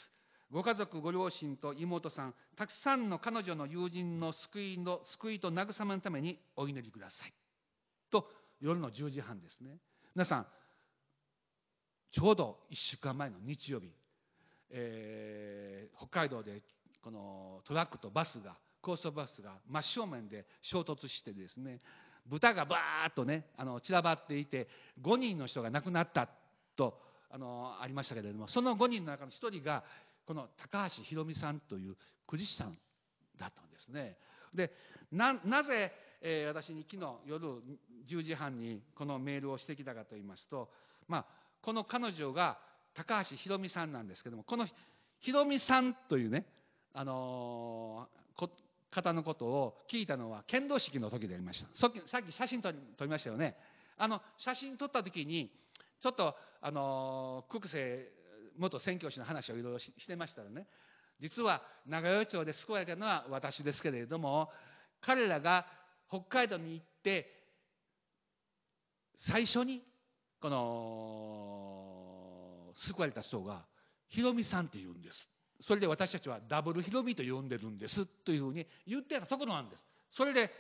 ご家族ご両親と妹さんたくさんの彼女の友人の救いの救いと慰めのためにお祈りください。と夜の10時半ですね。皆さんちょうど1週間前の日曜日、えー北海道でこのトラックとバスが高速バスが真正面で衝突してですね豚がバーッとねあの散らばっていて5人の人が亡くなったとあのありましたけれどもその5人の中の1人がこの高橋宏美さんというクリスチャンだったんですね。でななぜ、えー私に昨日夜10時半にこのメールをしてきたかと言いますと、まあ、この彼女が高橋宏美さんなんですけどもこの宏美さんというね、あのーこ方のことを聞いたのは剣道式の時でありましたさっき写真撮り撮りましたよねあの写真撮った時にちょっと、あのー、ク生元宣教師の話をいろいろしてましたらね。実は長与町で救われたのは私ですけれども彼らが北海道に行って最初にこの救われた人がひろみさんって言うんです。それで私たちはダブルひろみと呼んでるんですというふうに言ってたところなんです。それで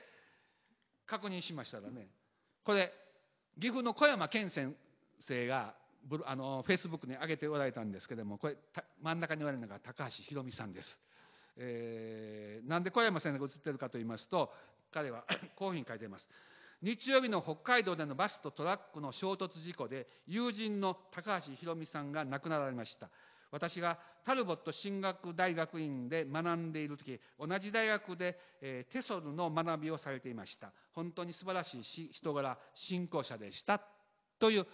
確認しましたらねこれ岐阜の小山健先生がブロあのフェイスブックに上げておられたんですけどもこれた真ん中に言われるのが高橋ひろみさんです、えーなんで小山先生が映ってるかと言いますと彼は [COUGHS] こういうふうに書いています。日曜日の北海道でのバスとトラックの衝突事故で友人の高橋ひろみさんが亡くなられました。私がタルボット進学大学院で学んでいる時同じ大学で、えーテソルの学びをされていました。本当に素晴らしいし人柄信仰者でした。という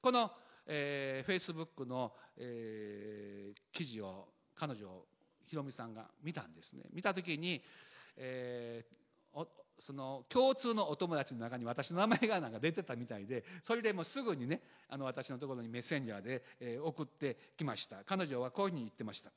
この、えー、フェイスブックの、えー記事を彼女ひろみさんが見たんですね。見た時に、えーおその共通のお友達の中に私の名前がなんか出てたみたいでそれでもうすぐにねあの私のところにメッセンジャーで、えー送ってきました。彼女はこういうふうに言ってました。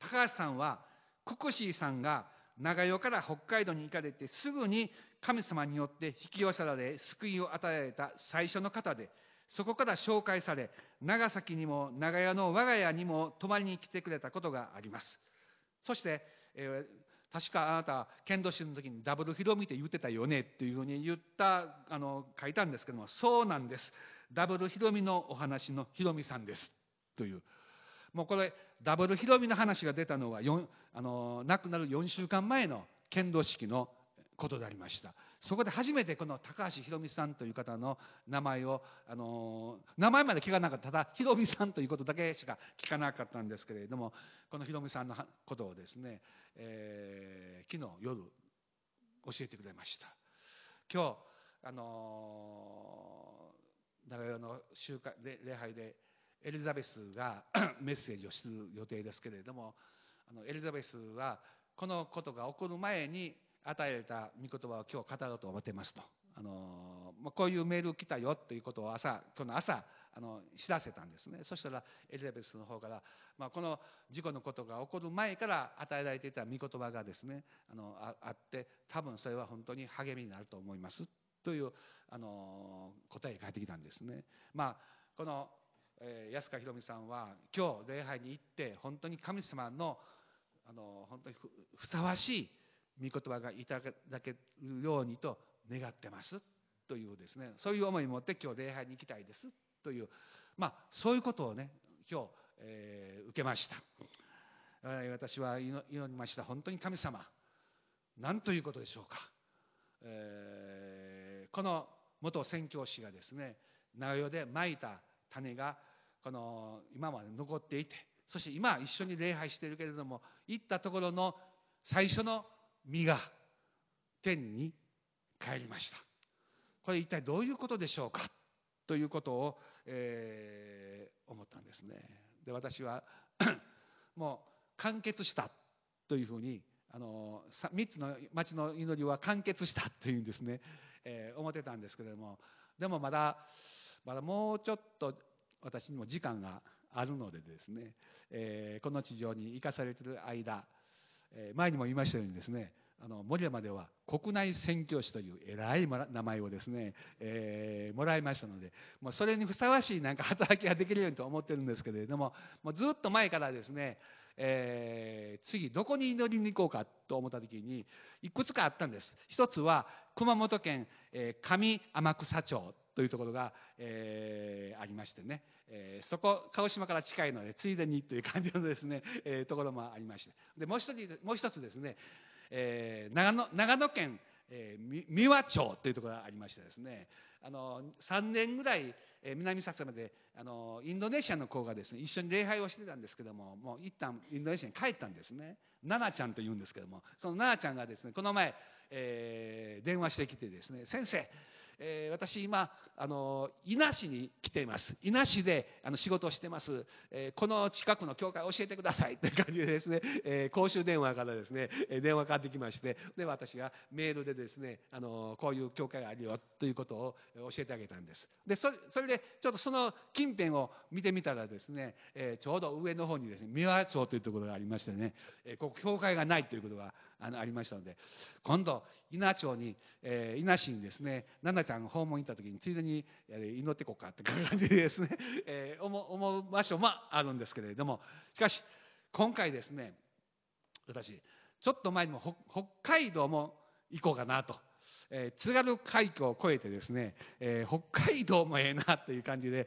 高橋さんはククシーさんが長与から北海道に行かれてすぐに神様によって引き寄せられ救いを与えられた最初の方でそこから紹介され長崎にも長与の我が家にも泊まりに来てくれたことがあります。そして、えー確かあなた剣道師の時にダブルヒロミって言ってたよねっていうふうに言ったあの書いたんですけどもそうなんです。ダブルヒロミのお話のヒロミさんですという。もうこれダブルヒロミの話が出たのはあの亡くなる4週間前の剣道式のことでありました。そこで初めてこの高橋ひろみさんという方の名前をあの名前まで聞かなかったただひろみさんということだけしか聞かなかったんですけれどもこのひろみさんのことをですね、えー昨日夜教えてくれました。今日あの長与の集会で礼拝でエリザベスが [COUGHS] メッセージをする予定ですけれどもあのエリザベスはこのことが起こる前に与えられた御言葉を今日語ろうと思ってますと。あの、まあ、こういうメール来たよということを朝今日の朝あの知らせたんですね。そしたらエリザベスの方から、まあ、この事故のことが起こる前から与えられていた御言葉がですねあのあって多分それは本当に励みになると思います。というあの答えが返ってきたんですね。まあこのえー安川ひろみさんは今日礼拝に行って本当に神様のあの本当にふさわしい御言葉がいただけるようにと願ってますというですね。そういう思いを持って今日礼拝に行きたいですというまあそういうことをね今日、えー受けました、私は祈りました。本当に神様何ということでしょうか、えーこの元宣教師がですね長与でまいた種がこの今まで残っていてそして今一緒に礼拝しているけれども行ったところの最初の実が天に帰りました。これ一体どういうことでしょうか？ということを、えー思ったんですね。で私は [CLEARS THROAT] もう完結したというふうにあの3つの町の祈りは完結したというんですね、えー思ってたんですけれども。でもまだまだもうちょっと私にも時間があるのでですね、えーこの地上に生かされてる間、えー前にも言いましたようにですね。あの森山では国内宣教師という偉い名前をですね、えーもらいましたのでもうそれにふさわしいなんか働きができるようにと思ってるんですけれどももうずっと前からですね、えー次どこに祈りに行こうかと思った時にいくつかあったんです。一つは熊本県、えー上天草町というところが、えーありましてね、えーそこ鹿児島から近いのでついでにという感じのですね、えーところもありまして。でもう一つもう一つですね、えー長野長野県えー三輪町というところがありましてですね。あの3年ぐらい、えー南薩摩であのインドネシアの子がですね一緒に礼拝をしてたんですけどももう一旦インドネシアに帰ったんですね。奈々ちゃんというんですけどもその奈々ちゃんがですねこの前、えー電話してきてですね先生えー私今あの伊那市に来ています。伊那市であの仕事をしてます、えーこの近くの教会を教えてください。という感じでですね、えー公衆電話からですねえ電話かかってきましてで私がメールでですねあのこういう教会があるよということを教えてあげたんです。でそれそれでちょっとその近辺を見てみたらですね、えーちょうど上の方にですね三輪町というところがありましてね、えーここ教会がないということがあのありましたので今度伊那町に、えー伊那市にですね奈々ちゃんが訪問に行った時についでに祈ってこうかって感じでですね、[LAUGHS] えー思う思う場所もあるんですけれどもしかし今回ですね私ちょっと前にも北海道も行こうかなと。えー津軽海峡を越えてですね、えー北海道もええなという感じで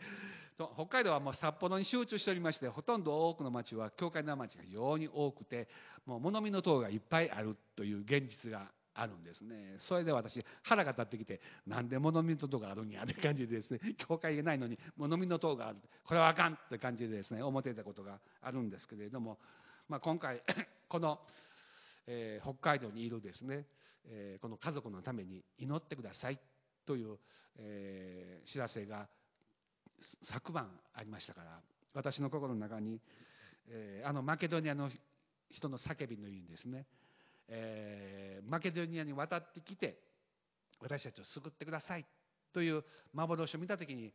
北海道はもう札幌に集中しておりましてほとんど多くの町は教会の町が非常に多くてもう物見の塔がいっぱいあるという現実があるんですね。それで私腹が立ってきてなんで物見の塔があるんやという感じでですね [LAUGHS] 教会がないのに物見の塔がある。これはあかんという感じでですね思っていたことがあるんですけれども、まあ、今回 [COUGHS] この、えー北海道にいるですね、えーこの家族のために祈ってくださいという、えー知らせが昨晩ありましたから私の心の中に、えーあのマケドニアの人の叫びのようにですね、えーマケドニアに渡ってきて私たちを救ってくださいという幻を見た時に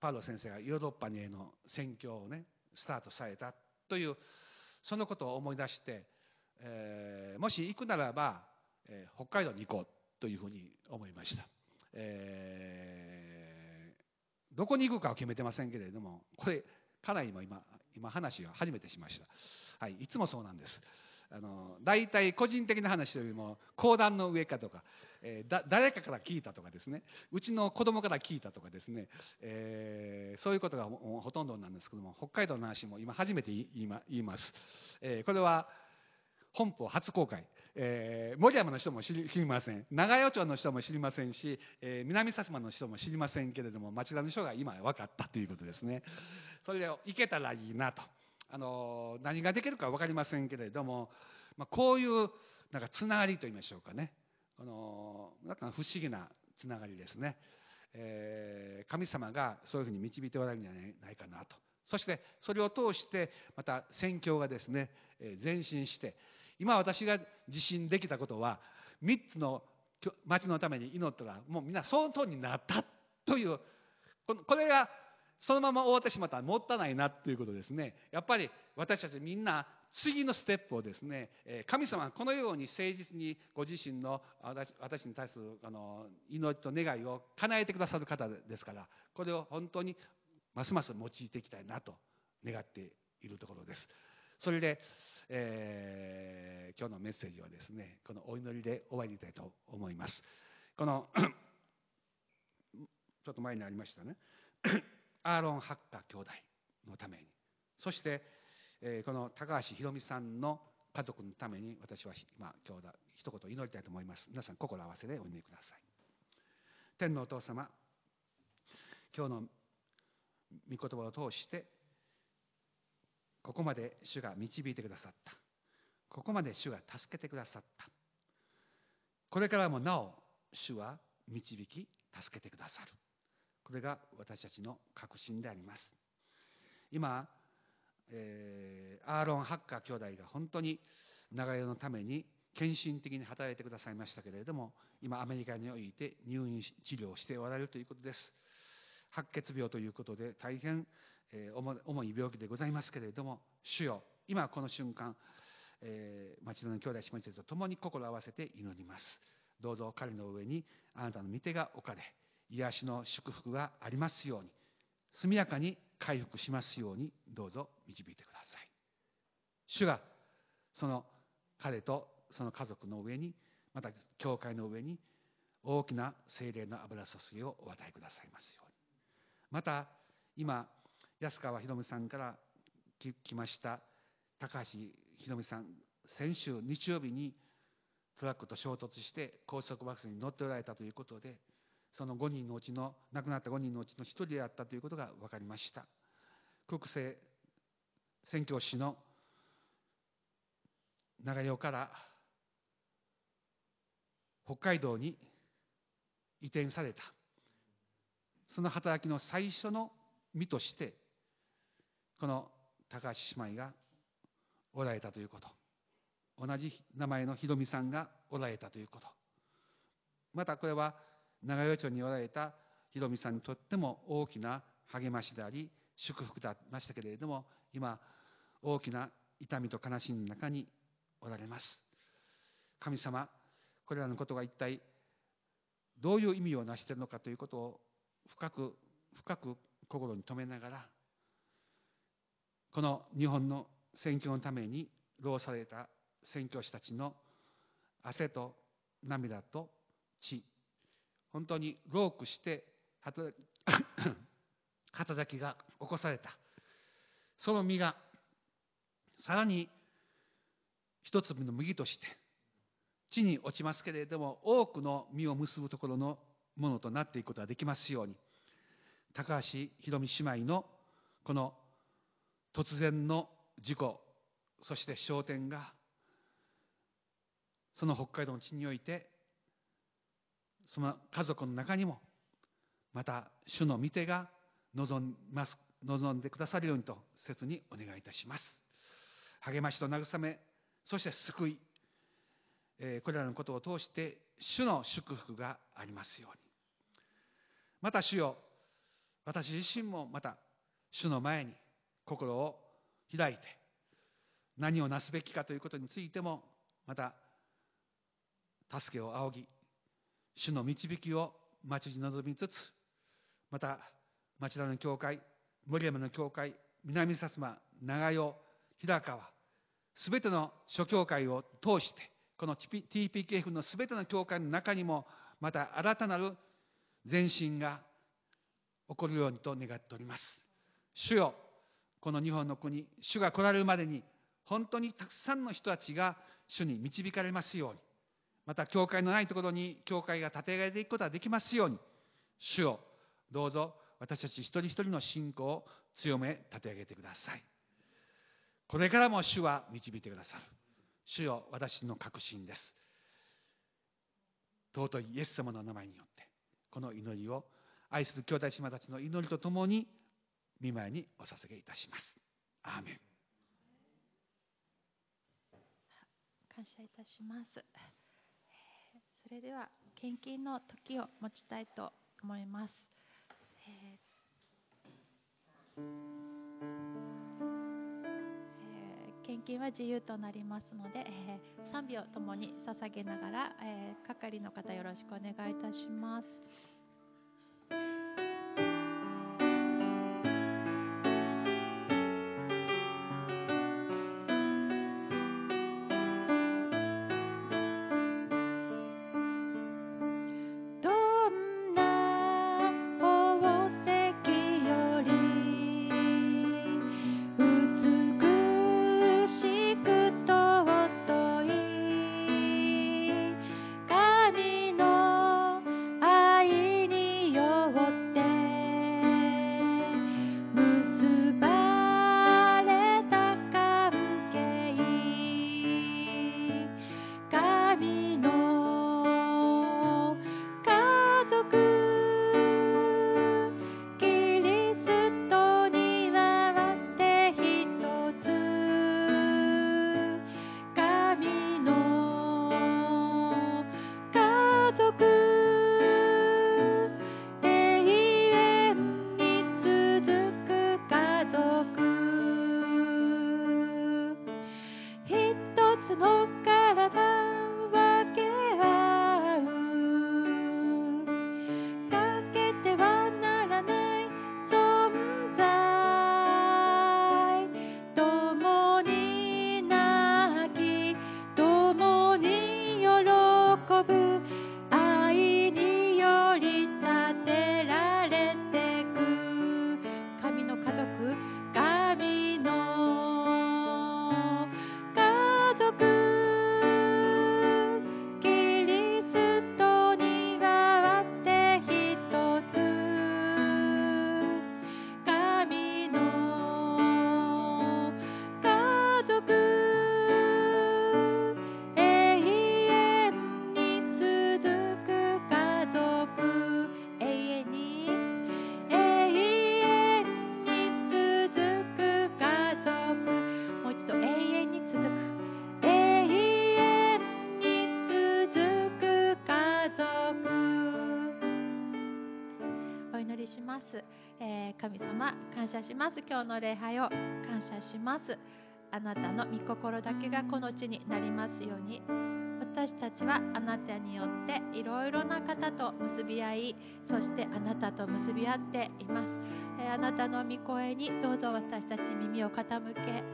パウロ先生がヨーロッパにへの宣教をねスタートされたというそのことを思い出して、えーもし行くならば、えー北海道に行こうというふうに思いました。えーどこに行くかは決めてませんけれどもこれ家内も今今話を初めてしました、はい、いつもそうなんです。あの大体個人的な話よりも講談の上かとか、えーだ誰かから聞いたとかですね。うちの子供から聞いたとかですね、えーそういうことがほとんどなんですけども北海道の話も今初めてい言いま言います、えーこれは本邦初公開、えー森山の人も知りません。長与町の人も知りませんし、えー南薩摩の人も知りませんけれども町田の人が今分かったということですね。それで行けたらいいなと。あの何ができるか分かりませんけれども、まあ、こういうなんかつながりといいましょうかね。あのなんか不思議なつながりですね、えー神様がそういうふうに導いておられるんじゃないかなと。そしてそれを通してまた宣教がですねえ前進して今私が自信できたことは3つの町のために祈ったらもうみんなその通りになったというこれがそのまま終わってしまったらもったいないなということですね。やっぱり私たちみんな次のステップをですね神様はこのように誠実にご自身の私私に対するあの祈りと願いを叶えてくださる方ですからこれを本当にますます用いていきたいなと願っているところです。それで、えー今日のメッセージはですねこのお祈りで終わりたいと思います。この [COUGHS] ちょっと前にありましたね。[COUGHS] アーロン・ハッカ兄弟のために。そして、えーこの高橋ひろみさんの家族のために私は今今日だ一言祈りたいと思います。皆さん心合わせでお祈りください。天のお父様今日の御言葉を通してここまで主が導いてくださった。ここまで主が助けてくださった。これからもなお主は導き助けてくださる。これが私たちの確信であります。今、えーアーロン・ハッカー兄弟が本当に長屋のために献身的に働いてくださいましたけれども今アメリカにおいて入院治療をしておられるということです。白血病ということで大変、えー重重い病気でございますけれども主よ今この瞬間、え町田の兄弟姉妹たちと共に心を合わせて祈ります。どうぞ彼の上にあなたの御手が置かれ癒しの祝福がありますように速やかに回復しますようにどうぞ導いてください。主がその彼とその家族の上にまた教会の上に大きな精霊の油注ぎをお与えくださいますように。また今安川ひろみさんから来ました高橋ひろみさん先週日曜日にトラックと衝突して高速バスに乗っておられたということでその5人のうちの亡くなった5人のうちの1人であったということが分かりました。国政宣教師の長代から北海道に移転された。その働きの最初の身としてこの高橋姉妹がおられたということ。同じ名前のひろみさんがおられたということ。またこれは長与町におられたひろみさんにとっても大きな励ましであり祝福でありましたけれども今大きな痛みと悲しみの中におられます。神様これらのことが一体どういう意味を成しているのかということを深く深く心に留めながらこの日本の選挙のために労された宣教師たちの汗と涙と血本当に労苦して働 [COUGHS] きが起こされた。その実がさらに一粒の麦として地に落ちますけれども多くの実を結ぶところのものとなっていくことができますように高橋ひろみ姉妹のこの突然の事故そして昇天がその北海道の地においてその家族の中にもまた主の御手が望んます望んでくださるようにと切にお願いいたします。励ましと慰めそして救い、えー、これらのことを通して主の祝福がありますように。また主よ私自身もまた主の前に心を開いて何をなすべきかということについてもまた助けを仰ぎ主の導きを待ち望みつつまた町田の教会森山の教会南薩摩長与平川すべての諸教会を通してこの TPKF のすべての教会の中にもまた新たなる前進が起こるようにと願っております。主よこの日本の国主が来られるまでに本当にたくさんの人たちが主に導かれますようにまた教会のないところに教会が建て上げていくことができますように主をどうぞ私たち一人一人の信仰を強め立て上げてください。これからも主は導いてくださる。主よ私の確信です。尊いイエス様の名前によってこの祈りを愛する兄弟姉妹たちの祈りとともに見舞いにお捧げいたします。アーメン。感謝いたします。それでは献金の時を持ちたいと思います、えーえー、献金は自由となりますので、えー、賛美をともに捧げながら、えー、係の方よろしくお願いいたします。感謝します。今日の礼拝を感謝します。あなたの御心だけがこの地になりますように。私たちはあなたによっていろいろな方と結び合いそしてあなたと結び合っています、えあなたの御声にどうぞ私たち耳を傾け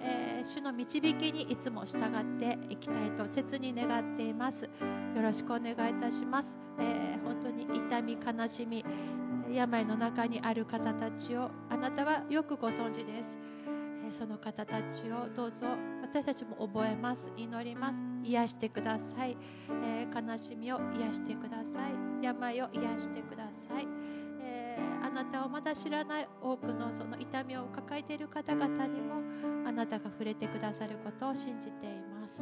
えー主の導きにいつも従っていきたいと切に願っています。よろしくお願いいたします、えー本当に痛み悲しみ病の中にある方たちをあなたはよくご存知です。その方たちをどうぞ私たちも覚えます。祈ります。癒してください、え悲しみを癒してください。病を癒してください、えあなたをまだ知らない多くのその痛みを抱えている方々にもあなたが触れてくださることを信じています、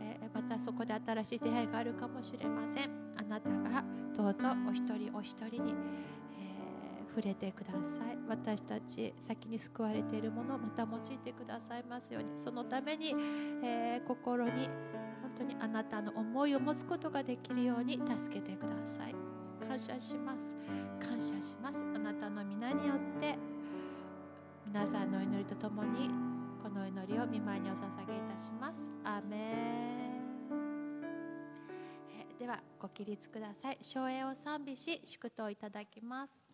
えまたそこで新しい出会いがあるかもしれません。あなたがどうぞお一人お一人に、触れてください。私たち先に救われているものをまた用いてくださいますように。そのために、えー心に本当にあなたの思いを持つことができるように助けてください。感謝します。感謝します。あなたの皆によって皆さんの祈りとともにこの祈りを見舞いにお捧げいたします。アーメではご起立ください。唱詠を賛美し祝祷いただきます。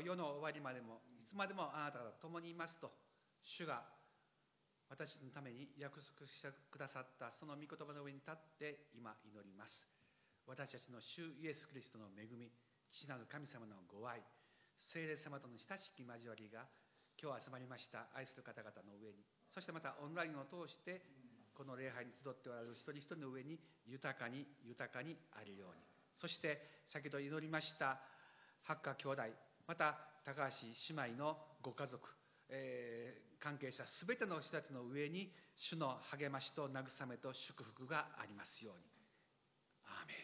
世の終わりまでもいつまでもあなたと共にいますと主が私のために約束してくださったその御言葉の上に立って今祈ります。私たちの主イエス・キリストの恵み父なる神様のご愛聖霊様との親しき交わりが今日集まりました。愛する方々の上にそしてまたオンラインを通してこの礼拝に集っておられる一人一人の上に豊かに豊かにあるように。そして先ほど祈りました八家兄弟。また高橋姉妹のご家族、えー関係者すべての人たちの上に主の励ましと慰めと祝福がありますように。アーメン。